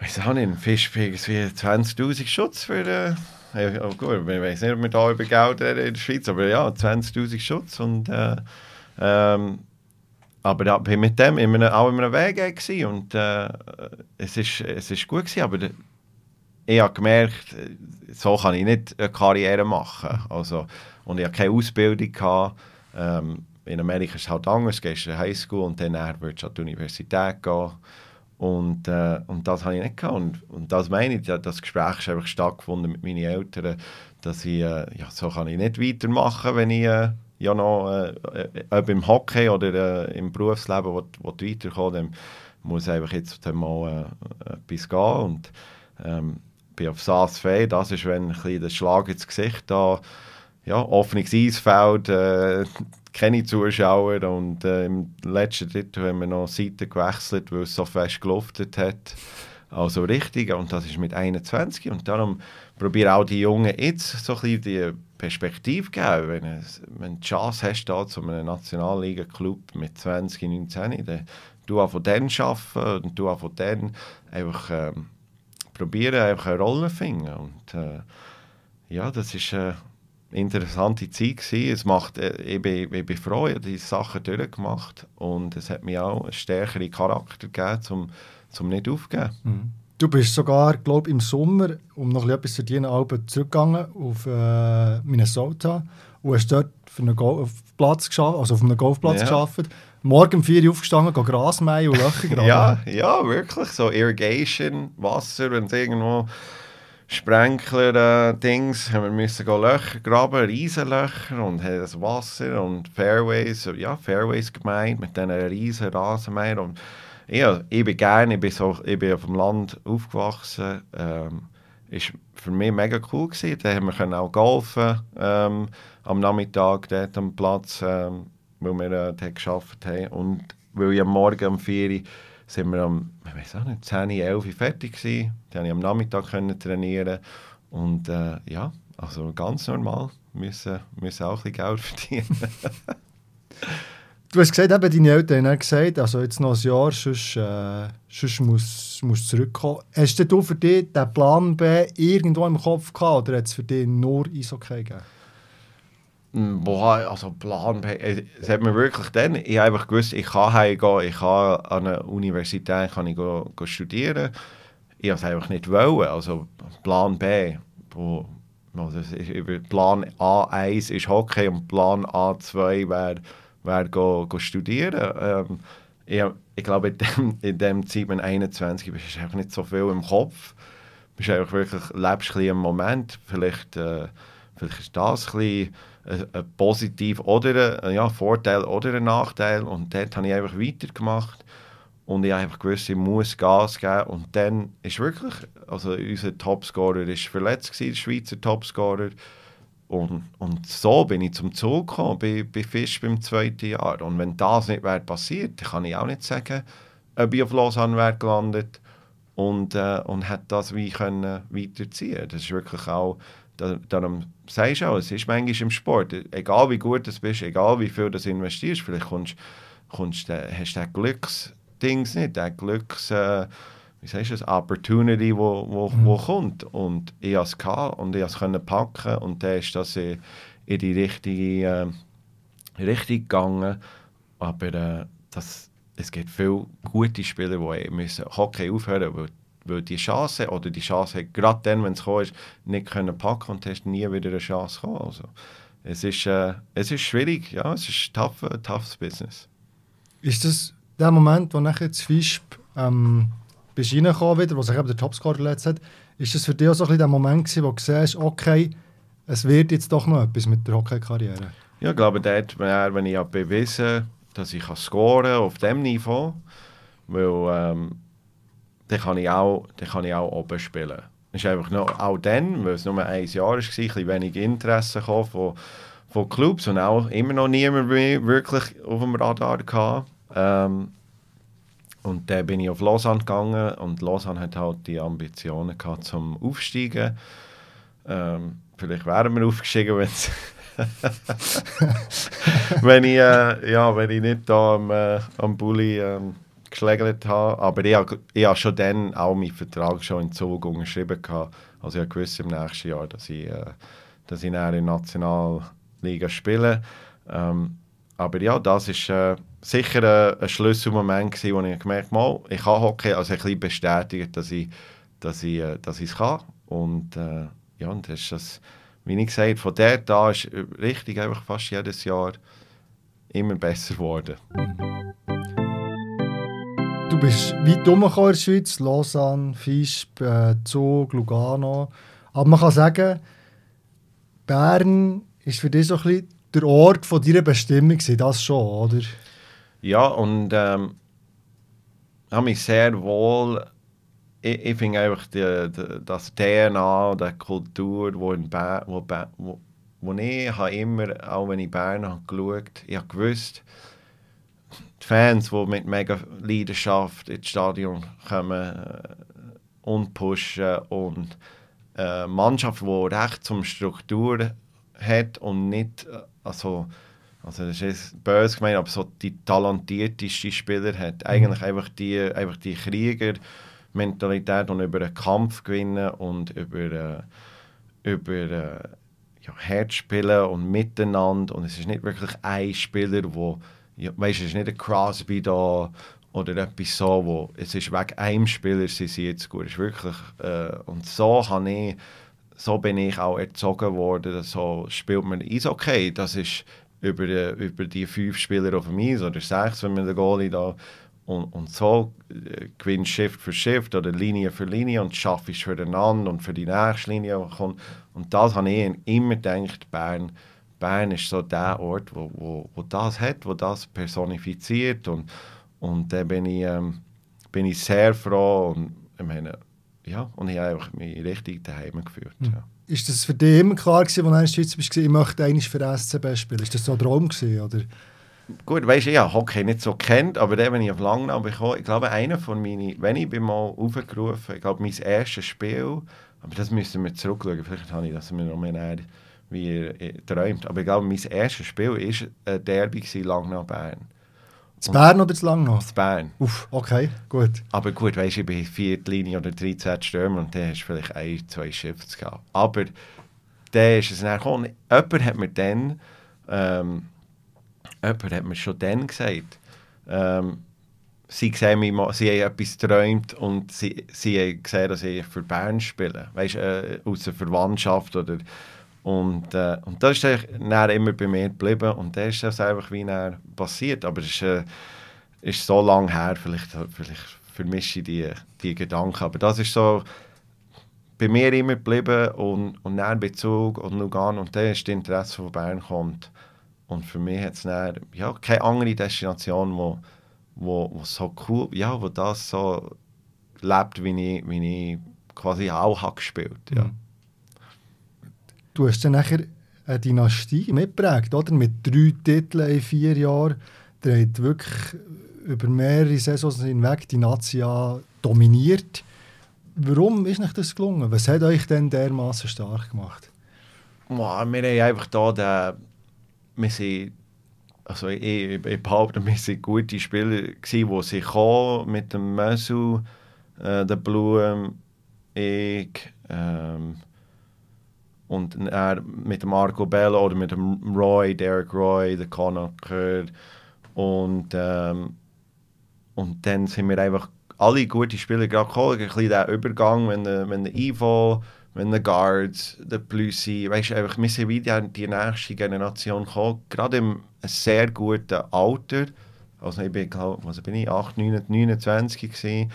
weiß auch nicht, in Fischpeg wie 20'000 Schutz für den ja, oh gut, ich weiß nicht, ob wir da über Geld reden in der Schweiz, aber ja, 20'000 Schutz und äh, ähm, aber ja, bin mit dem in einem, auch in einem Weg und äh, es ist es ist gut gewesen, aber ich habe gemerkt, so kann ich nicht eine Karriere machen, also und ich hatte keine Ausbildung gehabt. Ähm, in Amerika ist es halt anders, du gehst in Highschool und dann würdest du an die Universität gehen und, äh, und das habe ich nicht gehabt. Und, und das meine ich, das Gespräch ist einfach stattgefunden mit meinen Eltern, dass ich, äh, ja, so kann ich nicht weitermachen, wenn ich äh, ja noch, äh, ob im Hockey oder äh, im Berufsleben will, will weiterkommen, dann muss einfach jetzt mal äh, etwas gehen. Und ähm, bin auf SAS Fee, das ist, wenn ein der Schlag ins Gesicht da, ja, offenes Eisfeld, äh, keine Zuschauer und äh, im letzten Drittel haben wir noch Seite gewechselt, weil es so fest geluftet hat. Also richtig, und das ist mit 21 und darum probiere auch die Jungen jetzt so ein bisschen die Perspektive geben. Wenn, du die Chance hast, da zu einem Nationalliga-Club mit 20, 19, dann du auch von denen arbeiten und du von denen einfach ähm, probieren, einfach eine Rolle finden. Und äh, ja, das ist... Äh, interessante Zeit gewesen. Es macht, äh, ich, bin, ich bin froh, ich habe diese Sachen durchgemacht und es hat mir auch einen stärkeren Charakter gegeben, um zum nicht aufzugeben. Mhm. Du bist sogar, glaube im Sommer, um noch etwas zu verdienen, Alben zurückgegangen auf äh, Minnesota und hast dort für einen Golfplatz geschafft, also auf einem Golfplatz ja. geschafft. Morgen um 4 Uhr aufgestanden, gehen Gras mähen und Löcher graben. ja, ja, wirklich. So Irrigation, Wasser, wenn es irgendwo Sprenkler-Dings, haben wir müssen Löcher graben, Riesenlöcher und haben das Wasser und Fairways, ja, Fairways gemeint mit diesen riesen Rasenmähern. Und ja, ich bin gerne, ich bin, so, ich bin auf dem Land aufgewachsen. Ähm, ist für mich mega cool gewesen. Da haben wir auch golfen ähm, am Nachmittag dort am Platz, ähm, weil wir äh, dort gearbeitet haben. Und weil ich am Morgen um 4 Uhr sind wir am, ich weiß auch nicht, 10, 11 Uhr fertig gewesen. Dann konnte ich am Nachmittag können trainieren und äh, ja, also ganz normal, müssen, müssen auch ein bisschen Geld verdienen. du hast gesagt, eben deine Eltern haben gesagt, also jetzt noch ein Jahr, sonst, äh, sonst musst du zurückkommen. Hast du für dich den Plan B irgendwo im Kopf gehabt oder hat es für dich nur Eishockey gegeben? Boah, also Plan B, äh, es hat mir wirklich dann, ich habe einfach gewusst, ich kann heimgehen, ich kann an einer Universität kann ich go, go studieren. Ich wollte es einfach nicht wollen, also Plan B, wo, also Plan A1 ist Hockey und Plan A2 wäre wär go, go studieren. Ähm, ich, ich glaube, in dem, in dem Zeit, wenn 21 bist, ist einfach nicht so viel im Kopf. Du bist einfach wirklich, lebst ein im Moment, vielleicht... Äh, vielleicht ist das ein, bisschen ein, ein positiv oder ein ja, Vorteil oder ein Nachteil. Und dort habe ich einfach weitergemacht. Und ich habe einfach gewusst, ich muss Gas geben. Und dann ist wirklich, also unser Topscorer ist verletzt der Schweizer Topscorer und, und so bin ich zum Zug gekommen, bei, bei Fisch beim zweiten Jahr und wenn das nicht wäre passiert, kann ich auch nicht sagen, ob ich auf Lausanne wäre gelandet und, äh, und hätte das wie können weiterziehen. Das ist wirklich auch, da, darum sagst du auch, es ist manchmal im Sport, egal wie gut du bist, egal wie viel du investierst, vielleicht kommst, kommst, hast du ein Glücksdings nicht, ein Glücks... Äh, wie sagst du das, Opportunity, wo, wo, mhm. wo kommt. Und ich hatte es und ich konnte es packen und dann ist das in, in die richtige äh, Richtung gegangen. Aber äh, das, es gibt viele gute Spieler, die müssen Hockey aufhören weil, weil die Chance oder die Chance gerade dann, wenn es ist, nicht können packen und hast nie wieder eine Chance gekommen. Also, es ist, äh, es ist schwierig, ja, es ist tough, ein toughes Business. Ist das der Moment, wo nachher das Fisch ähm, bist reingekommen wieder, wo sich eben der Topscorer verletzt hat, ist das für dich auch so ein bisschen der Moment gewesen, wo du siehst, okay, es wird jetzt doch noch etwas mit der Hockey-Karriere? Ja, ich glaube, dort, wenn ich bewiesen dass ich kann scoren auf diesem Niveau, weil ähm, dann, kann ich auch, dann kann ich auch oben spielen. Es ist einfach noch, auch dann, weil es nur ein Jahr war, ein wenig Interesse von, von Clubs und auch immer noch niemand wirklich auf dem Radar hatte. Ähm, und dann bin ich auf Lausanne gegangen und Lausanne hat halt die Ambitionen gehabt zum Aufsteigen. Ähm, vielleicht wären wir aufgestiegen, wenn ich, äh, ja, wenn ich nicht da am, äh, am Bulli ähm, geschlägelt habe. Aber ich, habe schon dann auch meinen Vertrag schon in Zug unterschrieben. Gehabt. Also ich wusste im nächsten Jahr, dass ich, äh, dass ich in der Nationalliga spiele. Ähm, aber ja, das ist äh, sicher ein, ein Schlüsselmoment gewesen, wo ich gemerkt habe, ich kann Hockey, also ein bisschen bestätigt, dass ich, dass ich, äh, dass ich es kann. Und äh, ja, und das ist das, wie ich gesagt von der da ist richtig einfach fast jedes Jahr immer besser geworden. Du bist weit umgekommen in der Schweiz, Lausanne, Fischb, äh, Zug, Lugano. Aber man kann sagen, Bern ist für dich so ein bisschen der Ort von deiner Bestimmung, das schon, oder? Ja, und ähm, habe mich sehr wohl. Ich, ich finde einfach die, die, das DNA, die Kultur, wo in Bern, wo, wo, wo ich habe immer, auch wenn ich Bern habe geschaut, ich habe gewusst, die Fans, die mit mega Leidenschaft ins Stadion kommen äh, und pushen und äh, Mannschaft, die recht zum Struktur hat und nicht äh, also also das ist böse gemeint, aber so die talentierteste Spieler hat. Mhm. Eigentlich einfach die, einfach die Krieger-Mentalität und über einen Kampf gewinnen und über, äh, über äh, ja, Herzspielen und miteinander. Und es ist nicht wirklich ein Spieler, wo, ja, weißt, es ist nicht ein Crosby da oder etwas so, wo es ist wegen einem Spieler sie sind jetzt gut. Es ist wirklich, äh, und so habe ich, so bin ich auch erzogen worden, so spielt man Eishockey. Das ist über, die, über die fünf Spieler auf dem Eis oder sechs, wenn man den Goalie da und, und so äh, gewinnst Shift für Shift oder Linie für Linie und schaffst füreinander und für die nächste Linie. Und, und das habe ich immer gedacht, Bern, Bern ist so der Ort, wo, wo, wo das hat, wo das personifiziert und, und da bin ich, ähm, bin ich sehr froh und ich meine, ja, und ich habe mich richtig daheim gefühlt. Mhm. Ja. Ist das für dich immer klar gewesen, als du in der Schweiz bist, ich möchte eigentlich für SCB spielen? Ist das so ein Traum gewesen, oder? Gut, weißt du, ich habe Hockey nicht so kennt, aber dann, wenn ich auf Langnau bekomme, ich glaube, einer von meinen, wenn ich bin mal aufgerufen, ich glaube, mein erstes Spiel, aber das müssen wir zurückschauen, vielleicht habe ich das mir noch mehr wie träumt, aber ich glaube, mein erstes Spiel war ein Derby Langnau-Bern. Zu Bern oder zu Langnau? Zu Bern. Uff, okay, gut. Aber gut, weißt du, ich bin vierte Linie oder 13 Stürmer und dann hast du vielleicht ein, zwei Shifts gehabt. Aber dann ist es dann gekommen. Jemand hat mir dann, ähm, jemand hat mir schon dann gesagt, ähm, sie, sehen mich sie haben etwas geträumt und sie, sie haben gesehen, dass ich für Bern spiele. Weißt du, äh, aus der Verwandtschaft oder und, äh, und das ist dann immer bei mir geblieben und das ist das einfach wie passiert. Aber es ist, äh, ist so lange her, vielleicht, vielleicht vermische ich die, die Gedanken. Aber das ist so, bei mir immer geblieben und, und dann Bezug und Lugano und dann ist das Interesse von Bern kommt. Und für mich hat es ja, keine andere Destination, wo, wo, wo so cool, ja, wo das so lebt, wie ich, wie ich quasi auch habe gespielt. Ja. Du hast dann nachher eine Dynastie mitgeprägt, oder? Mit drei Titeln in vier Jahren. Der hat wirklich über mehrere Saisons hinweg die Nazi dominiert. Warum ist nicht das gelungen? Was hat euch denn dermaßen stark gemacht? Wow, wir haben einfach da den, wir sind, also ich, ich, behaupte, wir sind gute Spieler gewesen, die sich mit dem Messu, äh, der Blum, ich ähm, und er mit dem Marco Bello oder mit dem Roy, Derek Roy, der Conacher und ähm, und dann sind wir einfach alle gute Spieler gerade gekommen, ein bisschen der Übergang, wenn der, wenn der Ivo, wenn der Guards, der Plüssi, weißt du, einfach, wir sind wie die, nächste Generation gekommen, gerade im sehr guten Alter, also ich bin, was bin ich, 8, 9, 29 gewesen,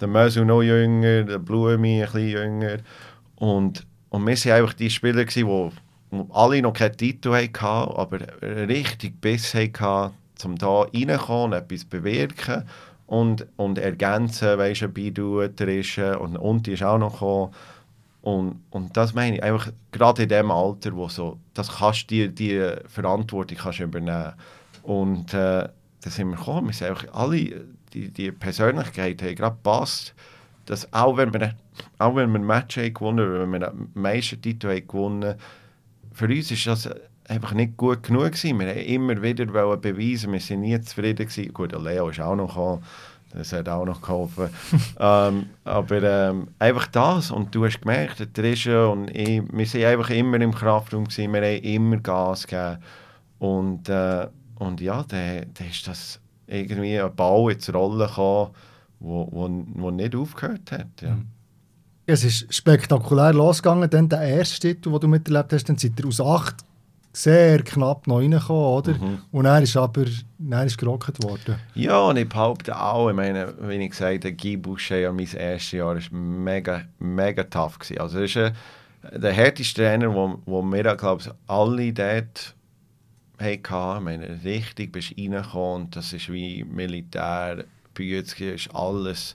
der Mösu noch jünger, der Blumi ein bisschen jünger. Und, und wir waren einfach die Spieler, die alle noch keinen Titel hatten, aber richtig Biss hatten, um da reinzukommen etwas zu bewirken und, und ergänzen, weißt du, Bidu, Trische und Unti ist auch noch gekommen. Und, und das meine ich, einfach gerade in dem Alter, wo so, das kannst die, die Verantwortung kannst übernehmen. Und äh, da sind wir gekommen, wir sind einfach alle die, die Persönlichkeit haben gerade passt, dass auch wenn wir, auch wenn wir ein Match haben gewonnen wenn wir einen Meistertitel haben gewonnen für uns ist das einfach nicht gut genug gewesen. Wir haben immer wieder beweisen, wir sind nie zufrieden gewesen. Gut, Leo ist auch noch gekommen, das hat auch noch geholfen. ähm, aber ähm, einfach das und du hast gemerkt, der Trisha und ich, wir sind einfach immer im Kraftraum gewesen, wir haben immer Gas gegeben und, äh, und ja, dann ist das irgendwie ein Ball ins Rollen kam, wo, wo, wo nicht aufgehört hat. Ja. Es ist spektakulär losgegangen. Dann der erste Titel, den du miterlebt hast, dann seid ihr aus acht sehr knapp noch reingekommen, oder? Mhm. Und er ist aber dann ist gerockt worden. Ja, und ich behaupte auch, ich meine, wie ich gesagt habe, Guy Boucher, mein erstes Jahr, war mega, mega tough. Gewesen. Also, er ist ein, der härteste Trainer, wo, wo wir, glaube ich, alle dort hatten. Ich meine, richtig bist reingekommen und das ist wie Militär. Bützki ist alles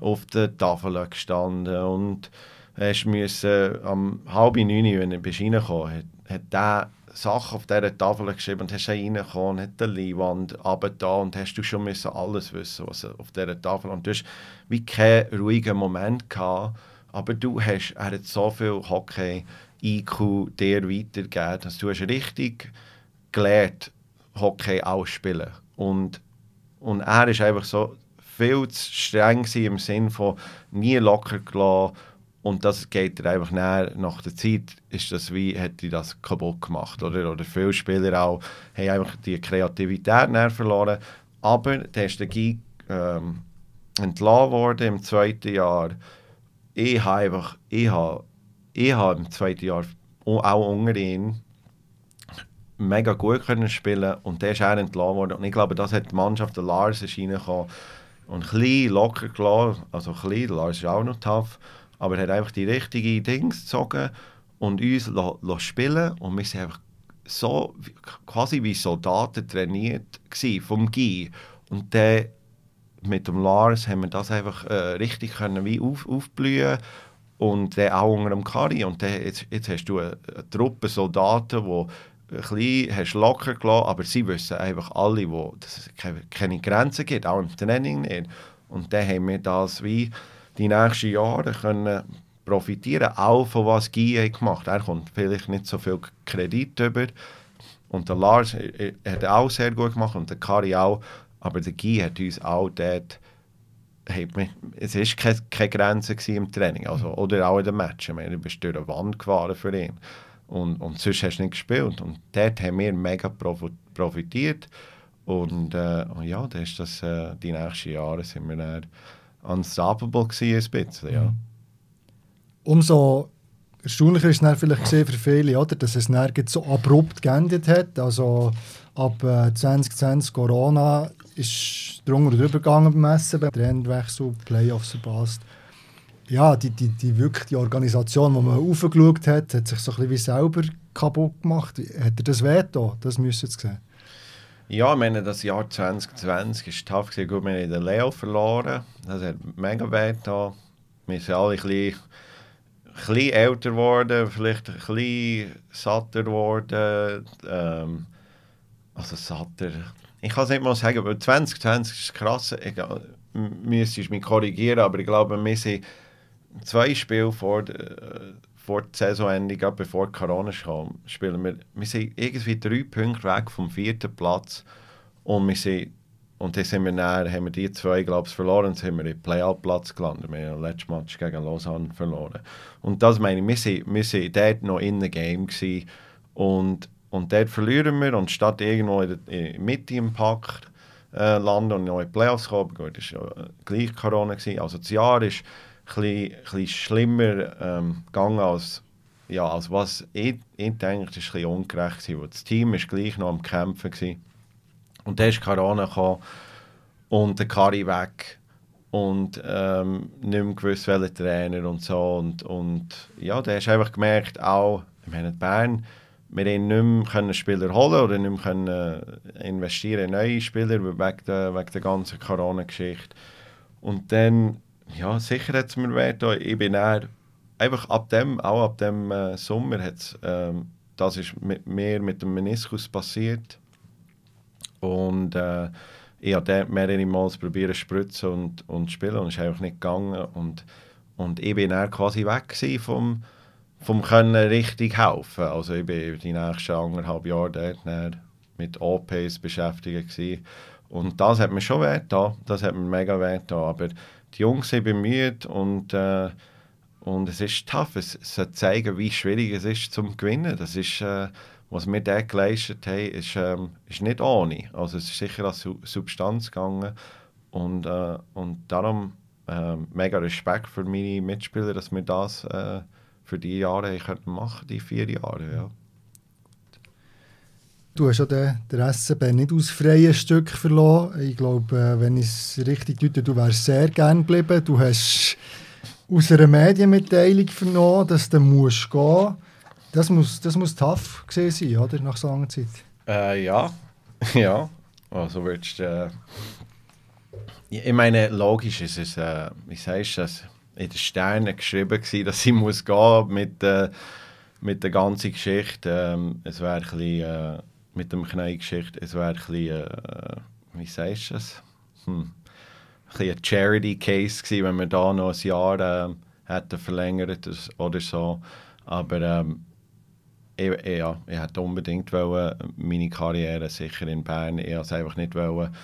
auf der Tafel gestanden und hast müssen, am halb neun, wenn du bist reingekommen hat, hat der Sachen auf dieser Tafel geschrieben und hast reingekommen, hat die Leinwand da und hast du schon müssen alles wissen, was auf dieser Tafel und du hast wie keinen ruhigen Moment gehabt, aber du hast, er hat so viel Hockey IQ dir weitergegeben, dass du hast richtig gelernt, Hockey ausspielen. Und, und er ist einfach so viel zu streng im Sinn von nie locker gelassen. Und das geht er einfach näher. Nach der Zeit ist das wie, hätte das kaputt gemacht. Oder, oder viele Spieler auch haben einfach die Kreativität näher verloren. Aber der ist der Guy ähm, entlassen worden im zweiten Jahr. Ich habe einfach, ich habe, ich habe im zweiten Jahr auch unter ihn mega gut können spielen und der ist auch entlassen worden. Und ich glaube, das hat die Mannschaft, der Lars ist reingekommen und ein bisschen locker gelassen, also ein bisschen, Lars ist auch noch tough, aber er hat einfach die richtigen Dinge gezogen und uns la, spielen und wir sind einfach so quasi wie Soldaten trainiert gewesen, vom Guy. Und dann mit dem Lars haben wir das einfach äh, richtig können wie auf, aufblühen und dann auch unter dem Kari und dann, jetzt, jetzt hast du eine, eine Truppe Soldaten, die bisschen hast locker gelassen, aber sie wissen einfach alle, wo es keine, Grenzen gibt, auch im Training nicht. Und dann haben wir das wie die nächsten Jahre können profitieren, auch von was Guy gemacht hat. Er kommt vielleicht nicht so viel Kredit über und der Lars hat auch sehr gut gemacht und der Kari auch, aber der Guy hat uns auch dort es war keine, keine Grenze im Training also, oder auch in den Matchen. du bist durch eine Wand gefahren für ihn. Und, und sonst hast du nicht gespielt. Und dort haben wir mega profitiert. Und, äh, ja, da ist das, äh, die nächsten Jahre sind wir dann unstoppable gewesen, ein bisschen, ja. Umso erstaunlicher ist es vielleicht gesehen für viele, oder, dass es dann so abrupt geendet hat. Also ab äh, 2020 Corona ist drunter und drüber gegangen beim beim Trendwechsel, Playoffs verpasst. Ja, die, die, die, wirklich die Organisation, die man aufgeschaut hat, hat sich so ein bisschen wie selber kaputt gemacht. Hat er das Veto? Das müsst ihr sehen. Ja, ich meine, das Jahr 2020 war tough. Gut, wir haben den Leo verloren. Das hat mega weh Wir sind alle ein bisschen, ein bisschen älter geworden, vielleicht ein bisschen satter geworden. Ähm, also satter. Ich kann es nicht mal sagen, aber 2020 ist krass. Ich, müsstest mich korrigieren, aber ich glaube, wir sind zwei Spiele vor, äh, vor der Saisonende, bevor Corona kam, spielen wir, wir sind irgendwie drei Punkte weg vom vierten Platz und wir sind und dann sind wir näher, haben wir die zwei, glaube ich, verloren und sind wir im Playoff-Platz gelandet. Wir haben letzten Match gegen Lausanne verloren. Und das meine ich, wir wir sind dort noch in the game gewesen und, und dort verlieren wir und statt irgendwo in der Mitte im Pakt äh, landen und noch in die Playoffs kommen, gut, das war ja gleich Corona. Gewesen. Also das Jahr ist ein bisschen, schlimmer ähm, gegangen als, ja, als was ich, ich denke, das bisschen ungerecht das Team war gleich noch am Kämpfen gewesen. und dann ist Corona gekommen und der Kari weg und ähm, nicht mehr gewusst, welcher Trainer und so und, und ja, da hast du einfach gemerkt, auch, ich meine, Bern, wir haben nicht mehr Spieler holen oder nicht mehr äh, investieren in neue Spieler wegen der, wegen der ganzen Corona-Geschichte. Und dann ja, sicher hat es mir weh Ich bin eher, einfach ab dem, auch ab dem äh, Sommer, hat's, ähm, das ist mit mir mit dem Meniskus passiert. Und äh, ich habe mehrere Mal probiert zu spritzen und, und spielen und es ist einfach nicht gegangen. Und, und ich bin dann quasi weg vom, vom Können richtig helfen. Also ich bin die nächsten anderthalb Jahre dort mit OPs beschäftigt gewesen. Und das hat mir schon weh das hat mir mega weh aber die Jungs sind bemüht und, äh, und es ist tough. Es, es zeigen, wie schwierig es ist zum Gewinnen. Das ist, äh, was wir da geleistet haben, ist, ähm, ist nicht ohne. Also es ist sicher an Substanz gegangen und, äh, und darum äh, mega Respekt für meine Mitspieler, dass wir das äh, für die Jahre machen, die vier Jahre. Ja. Du hast ja den, den SCB nicht aus freien Stück verloren. Ich glaube, äh, wenn ich es richtig deute, du wärst sehr gerne geblieben. Du hast aus einer Medienmitteilung vernommen, dass du musst gehen Das muss, das muss tough gewesen sein, oder? Nach so langer Zeit. Äh, ja, ja. Also würdest äh, Ich meine, logisch ist es, äh, wie sagst du das, in den Sternen geschrieben gewesen, dass ich muss gehen mit, äh, mit der ganzen Geschichte. Ähm, es wäre ein bisschen... Mit dem Knie-Geschichte, es wäre ein bisschen, äh, wie sagst du das? Hm. Ein, Charity-Case wenn wir da noch ein Jahr äh, hätten verlängert oder so. Aber ähm, ich, ja, ich unbedingt wollen, meine Karriere sicher in Bern. Ich wollte es einfach nicht wollen,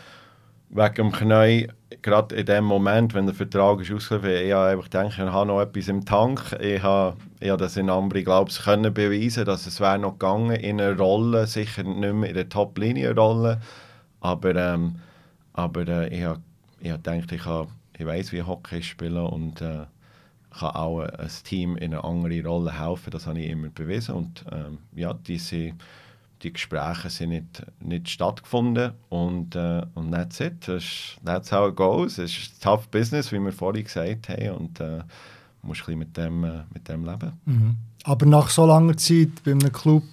wegen dem Knie, gerade in dem Moment, wenn der Vertrag ist ausgelaufen, ich habe einfach gedacht, ich habe noch etwas im Tank. Ich habe, ich habe das in Ambri, glaube ich, können beweisen, dass es wäre noch gegangen in einer Rolle, sicher nicht mehr in der Top-Linie-Rolle, aber, ähm, aber äh, ich habe, ich habe gedacht, ich, habe, ich weiß, wie Hockey spielen und äh, kann auch ein Team in eine andere Rolle helfen. Das habe ich immer bewiesen und ähm, ja, diese die Gespräche sind nicht, nicht stattgefunden und, äh, und that's it. Das ist, that's how it goes. Es ist tough business, wie wir vorhin gesagt haben und äh, musst ein mit dem, äh, mit dem leben. Mhm. Aber nach so langer Zeit bei einem Club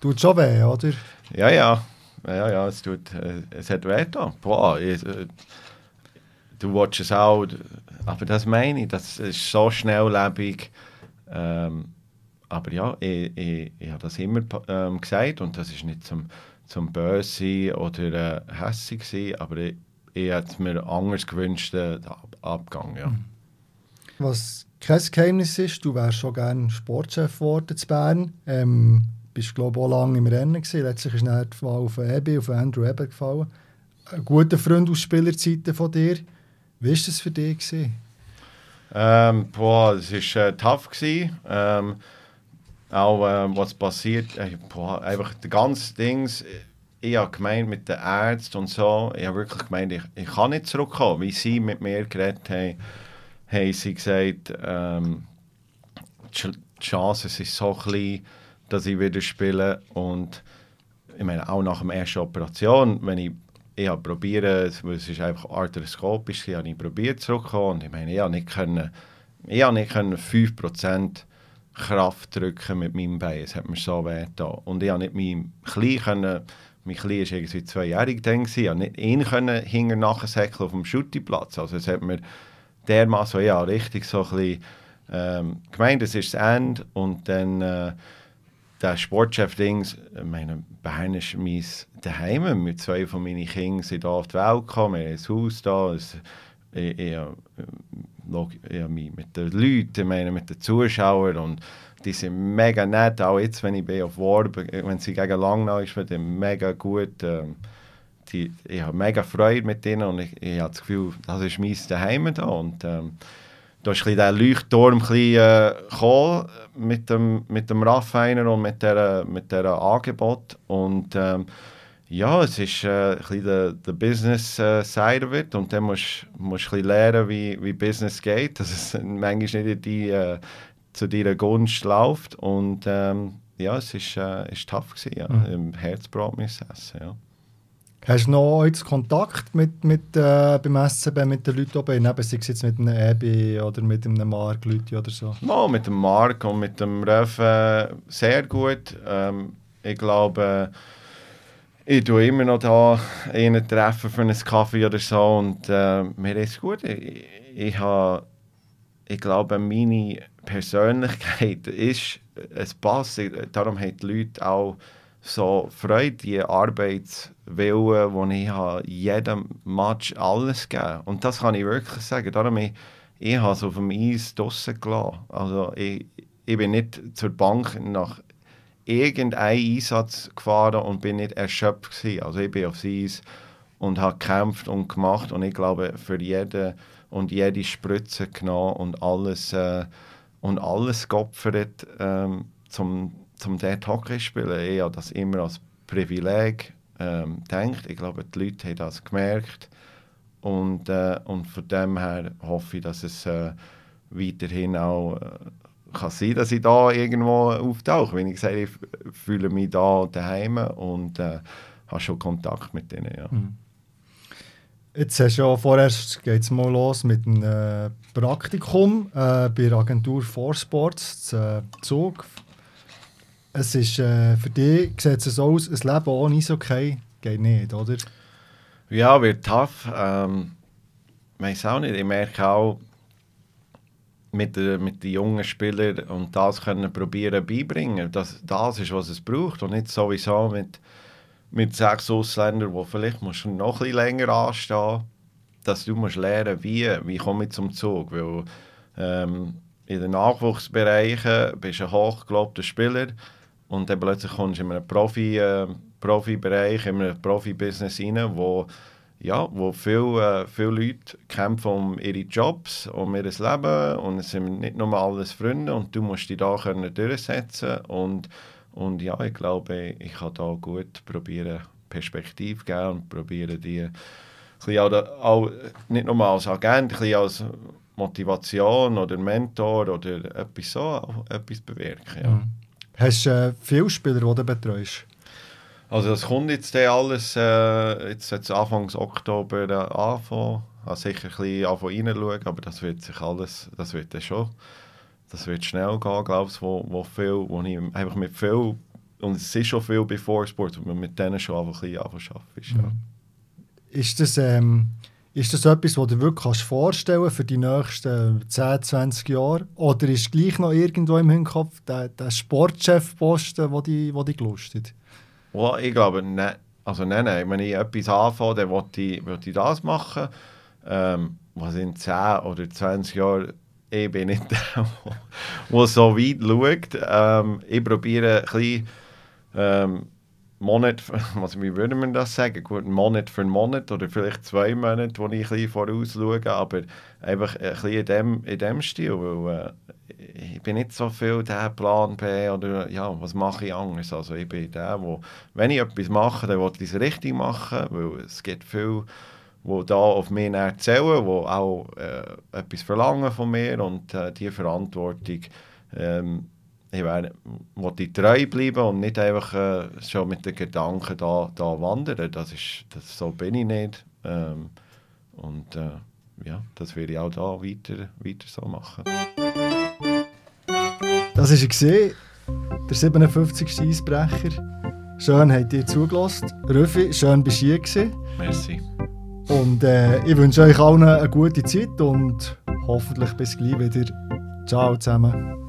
tut es schon weh, oder? Ja, ja. Ja, ja, es, tut, äh, es hat weh da. Boah, ich, äh, du watchst es auch, aber das meine ich, das ist so schnelllebig. Ähm, aber ja, ich, ich, ich habe das immer ähm, gesagt und das ist nicht zum, zum Böse oder äh, hässig gewesen, aber ich, ich hätte es mir anders gewünscht, äh, Ab Abgang, ja. Mhm. Was kein Geheimnis ist, du wärst schon gerne Sportchef geworden zu Bern. Ähm, bist glaube ich auch lange im Rennen gewesen. Letztlich ist dann die Wahl auf Ebi, auf Andrew Ebbe gefallen. Ein guter Freund aus Spielerzeiten von dir. Wie war das für dich? Ähm, boah, es war äh, tough. Gewesen. Ähm, auch äh, was passiert, äh, boah, einfach die ganzen Dings, ich habe gemeint mit den Ärzten und so, ich habe wirklich gemeint, ich, ich kann nicht zurückkommen. Wie sie mit mir geredet haben, haben sie gesagt, ähm, die Chance ist so klein, dass ich wieder spiele und ich meine, auch nach der ersten Operation, wenn ich ich habe probiert, es ist einfach arthroskopisch, ich habe probiert zurückzukommen und ich meine, ich habe nicht können ich konnte nicht 5% Kraft drücken mit meinem Bein. Es hat mir so weh getan. Und ich konnte nicht mein Klein können, mein Klein war irgendwie zweijährig dann, ich konnte nicht ihn können hinter nachher säckeln auf dem Schuttiplatz. Also es hat mir dermaßen, ja, richtig so ein bisschen ähm, gemeint, das ist das Ende und dann äh, der Sportchef-Dings, ich meine, Bern ist mein Daheim, mit zwei von meinen Kindern sind hier auf die Welt gekommen, wir haben ein Haus ich, ich, ich, ich, mit den Leuten, meine, mit den Zuschauern und die sind mega nett, auch jetzt, wenn ich bin auf Warb, wenn sie gegen Langnau ist, die mega gut, ähm, die, ich habe mega Freude mit denen und ich, ich habe das Gefühl, das ist mein Daheim da und ähm, da ist der Leuchtturm ein bisschen, äh, gekommen mit dem, mit dem Raffiner und mit dieser mit Angebot. Und ähm, ja, es ist äh, ein der, der Business äh, Side of it. Und dann musst du ein lernen, wie, wie Business geht, dass es manchmal nicht die, äh, zu deiner Gunst läuft. Und ähm, ja, es ist, äh, ist tough gewesen, ja. Mhm. Im Herzbrot essen, ja. Hast du noch jetzt Kontakt mit, mit, äh, beim SCB mit den Leuten oben? Eben, sei es jetzt mit einem Ebi oder mit einem Mark Leute oder so? Ja, mit dem Mark und mit dem Ref äh, sehr gut. Ähm, ich glaube, ich tue immer noch da einen treffen für einen Kaffee oder so und äh, mir ist gut. Ich, ich, habe, ich glaube, meine Persönlichkeit ist, es passt. Darum haben die Leute auch so Freude, die Arbeitswille, wo ich habe, jedem Match alles geben Und das kann ich wirklich sagen. Darum ich, ich habe es auf dem Eis draussen gelassen. Also ich, ich bin nicht zur Bank nach irgendeinem Einsatz gefahren und bin nicht erschöpft gewesen. Also ich bin aufs Eis und habe gekämpft und gemacht und ich glaube für jeden und jede Spritze genommen und alles äh, und alles geopfert ähm, zum zum dort Hockey spielen. Ich habe das immer als Privileg ähm, gedacht. Ich glaube, die Leute haben das gemerkt. Und, äh, und von dem her hoffe ich, dass es äh, weiterhin auch äh, kann sein, dass ich da irgendwo auftauche. Wenn ich sage, ich fühle mich da daheim und äh, habe schon Kontakt mit denen. Ja. Mhm. Jetzt hast du ja vorerst geht's mal los mit einem äh, Praktikum äh, bei der Agentur For Sports, äh, Zug es ist äh, für dich sieht es so aus, ein Leben ohne Eishockey geht nicht, oder? Ja, wird tough. Ähm, ich weiß auch nicht. Ich merke auch mit, der, mit den jungen Spielern und das können probieren beibringen. Das, das ist, was es braucht und nicht sowieso mit, mit sechs Ausländern, die vielleicht musst du noch ein länger anstehen dass du musst lernen, wie, wie komme ich zum Zug. Weil ähm, in den Nachwuchsbereichen bist du ein hochgelobter Spieler und dann plötzlich kommst du in einen Profi, äh, Profibereich, in einem Profibusiness rein, wo, ja, wo viele, äh, viele Leute kämpfen um ihre Jobs, um ihr Leben und es sind nicht nur alles Freunde und du musst dich da durchsetzen und, und ja, ich glaube, ich kann da gut probieren, Perspektive geben und probieren die auch, auch, nicht nur als Agent, ein als Motivation oder Mentor oder etwas so, etwas bewirken. Ja. Mhm. Hast du äh, viele Spieler, die du betreust? Also das kommt jetzt alles, äh, jetzt jetzt Anfang Oktober äh, anfangen. Habe sicher ein bisschen reinschauen, aber das wird sich alles, das wird dann schon, das wird schnell gehen, glaube ich, wo, wo viel, wo ich einfach mit viel, und es ist schon viel bei Vorsport, wo man mit denen schon einfach ein bisschen arbeiten ist. Ja. Ist das, ähm, ist das etwas, was du wirklich vorstellen kannst für die nächsten 10, 20 Jahre? Oder ist gleich noch irgendwo im Hinterkopf der, der Sportchefposten, der dich gelustet? Well, ich glaube, ne, also nein, nein. Wenn ich etwas anfange, dann will ich, will ich das machen. Ähm, was in 10 oder 20 Jahren ich bin nicht der, der so weit schaut. Ähm, ich probiere ein bisschen ähm, Monat, was, wie würde man das sagen? Gut, Monat für Monat oder vielleicht zwei Monate, wo ich ein bisschen vorausschaue, aber einfach ein bisschen in dem, in dem Stil, weil äh, ich bin nicht so viel der Plan B oder ja, was mache ich anders? Also ich bin der, wo, wenn ich etwas mache, dann will ich es richtig machen, weil es gibt viele, die da auf mich erzählen, die auch äh, etwas verlangen von mir und äh, diese Verantwortung ähm, ich will treu bleiben und nicht einfach äh, schon mit den Gedanken da, da wandern. Das ist, das, so bin ich nicht. Ähm, und äh, ja, das werde ich auch da weiter, weiter so machen. Das war er, der 57. Eisbrecher. Schön habt ihr zugelassen. Röfi, schön bist du hier gewesen. Merci. Und äh, ich wünsche euch allen eine gute Zeit und hoffentlich bis gleich wieder. Ciao zusammen.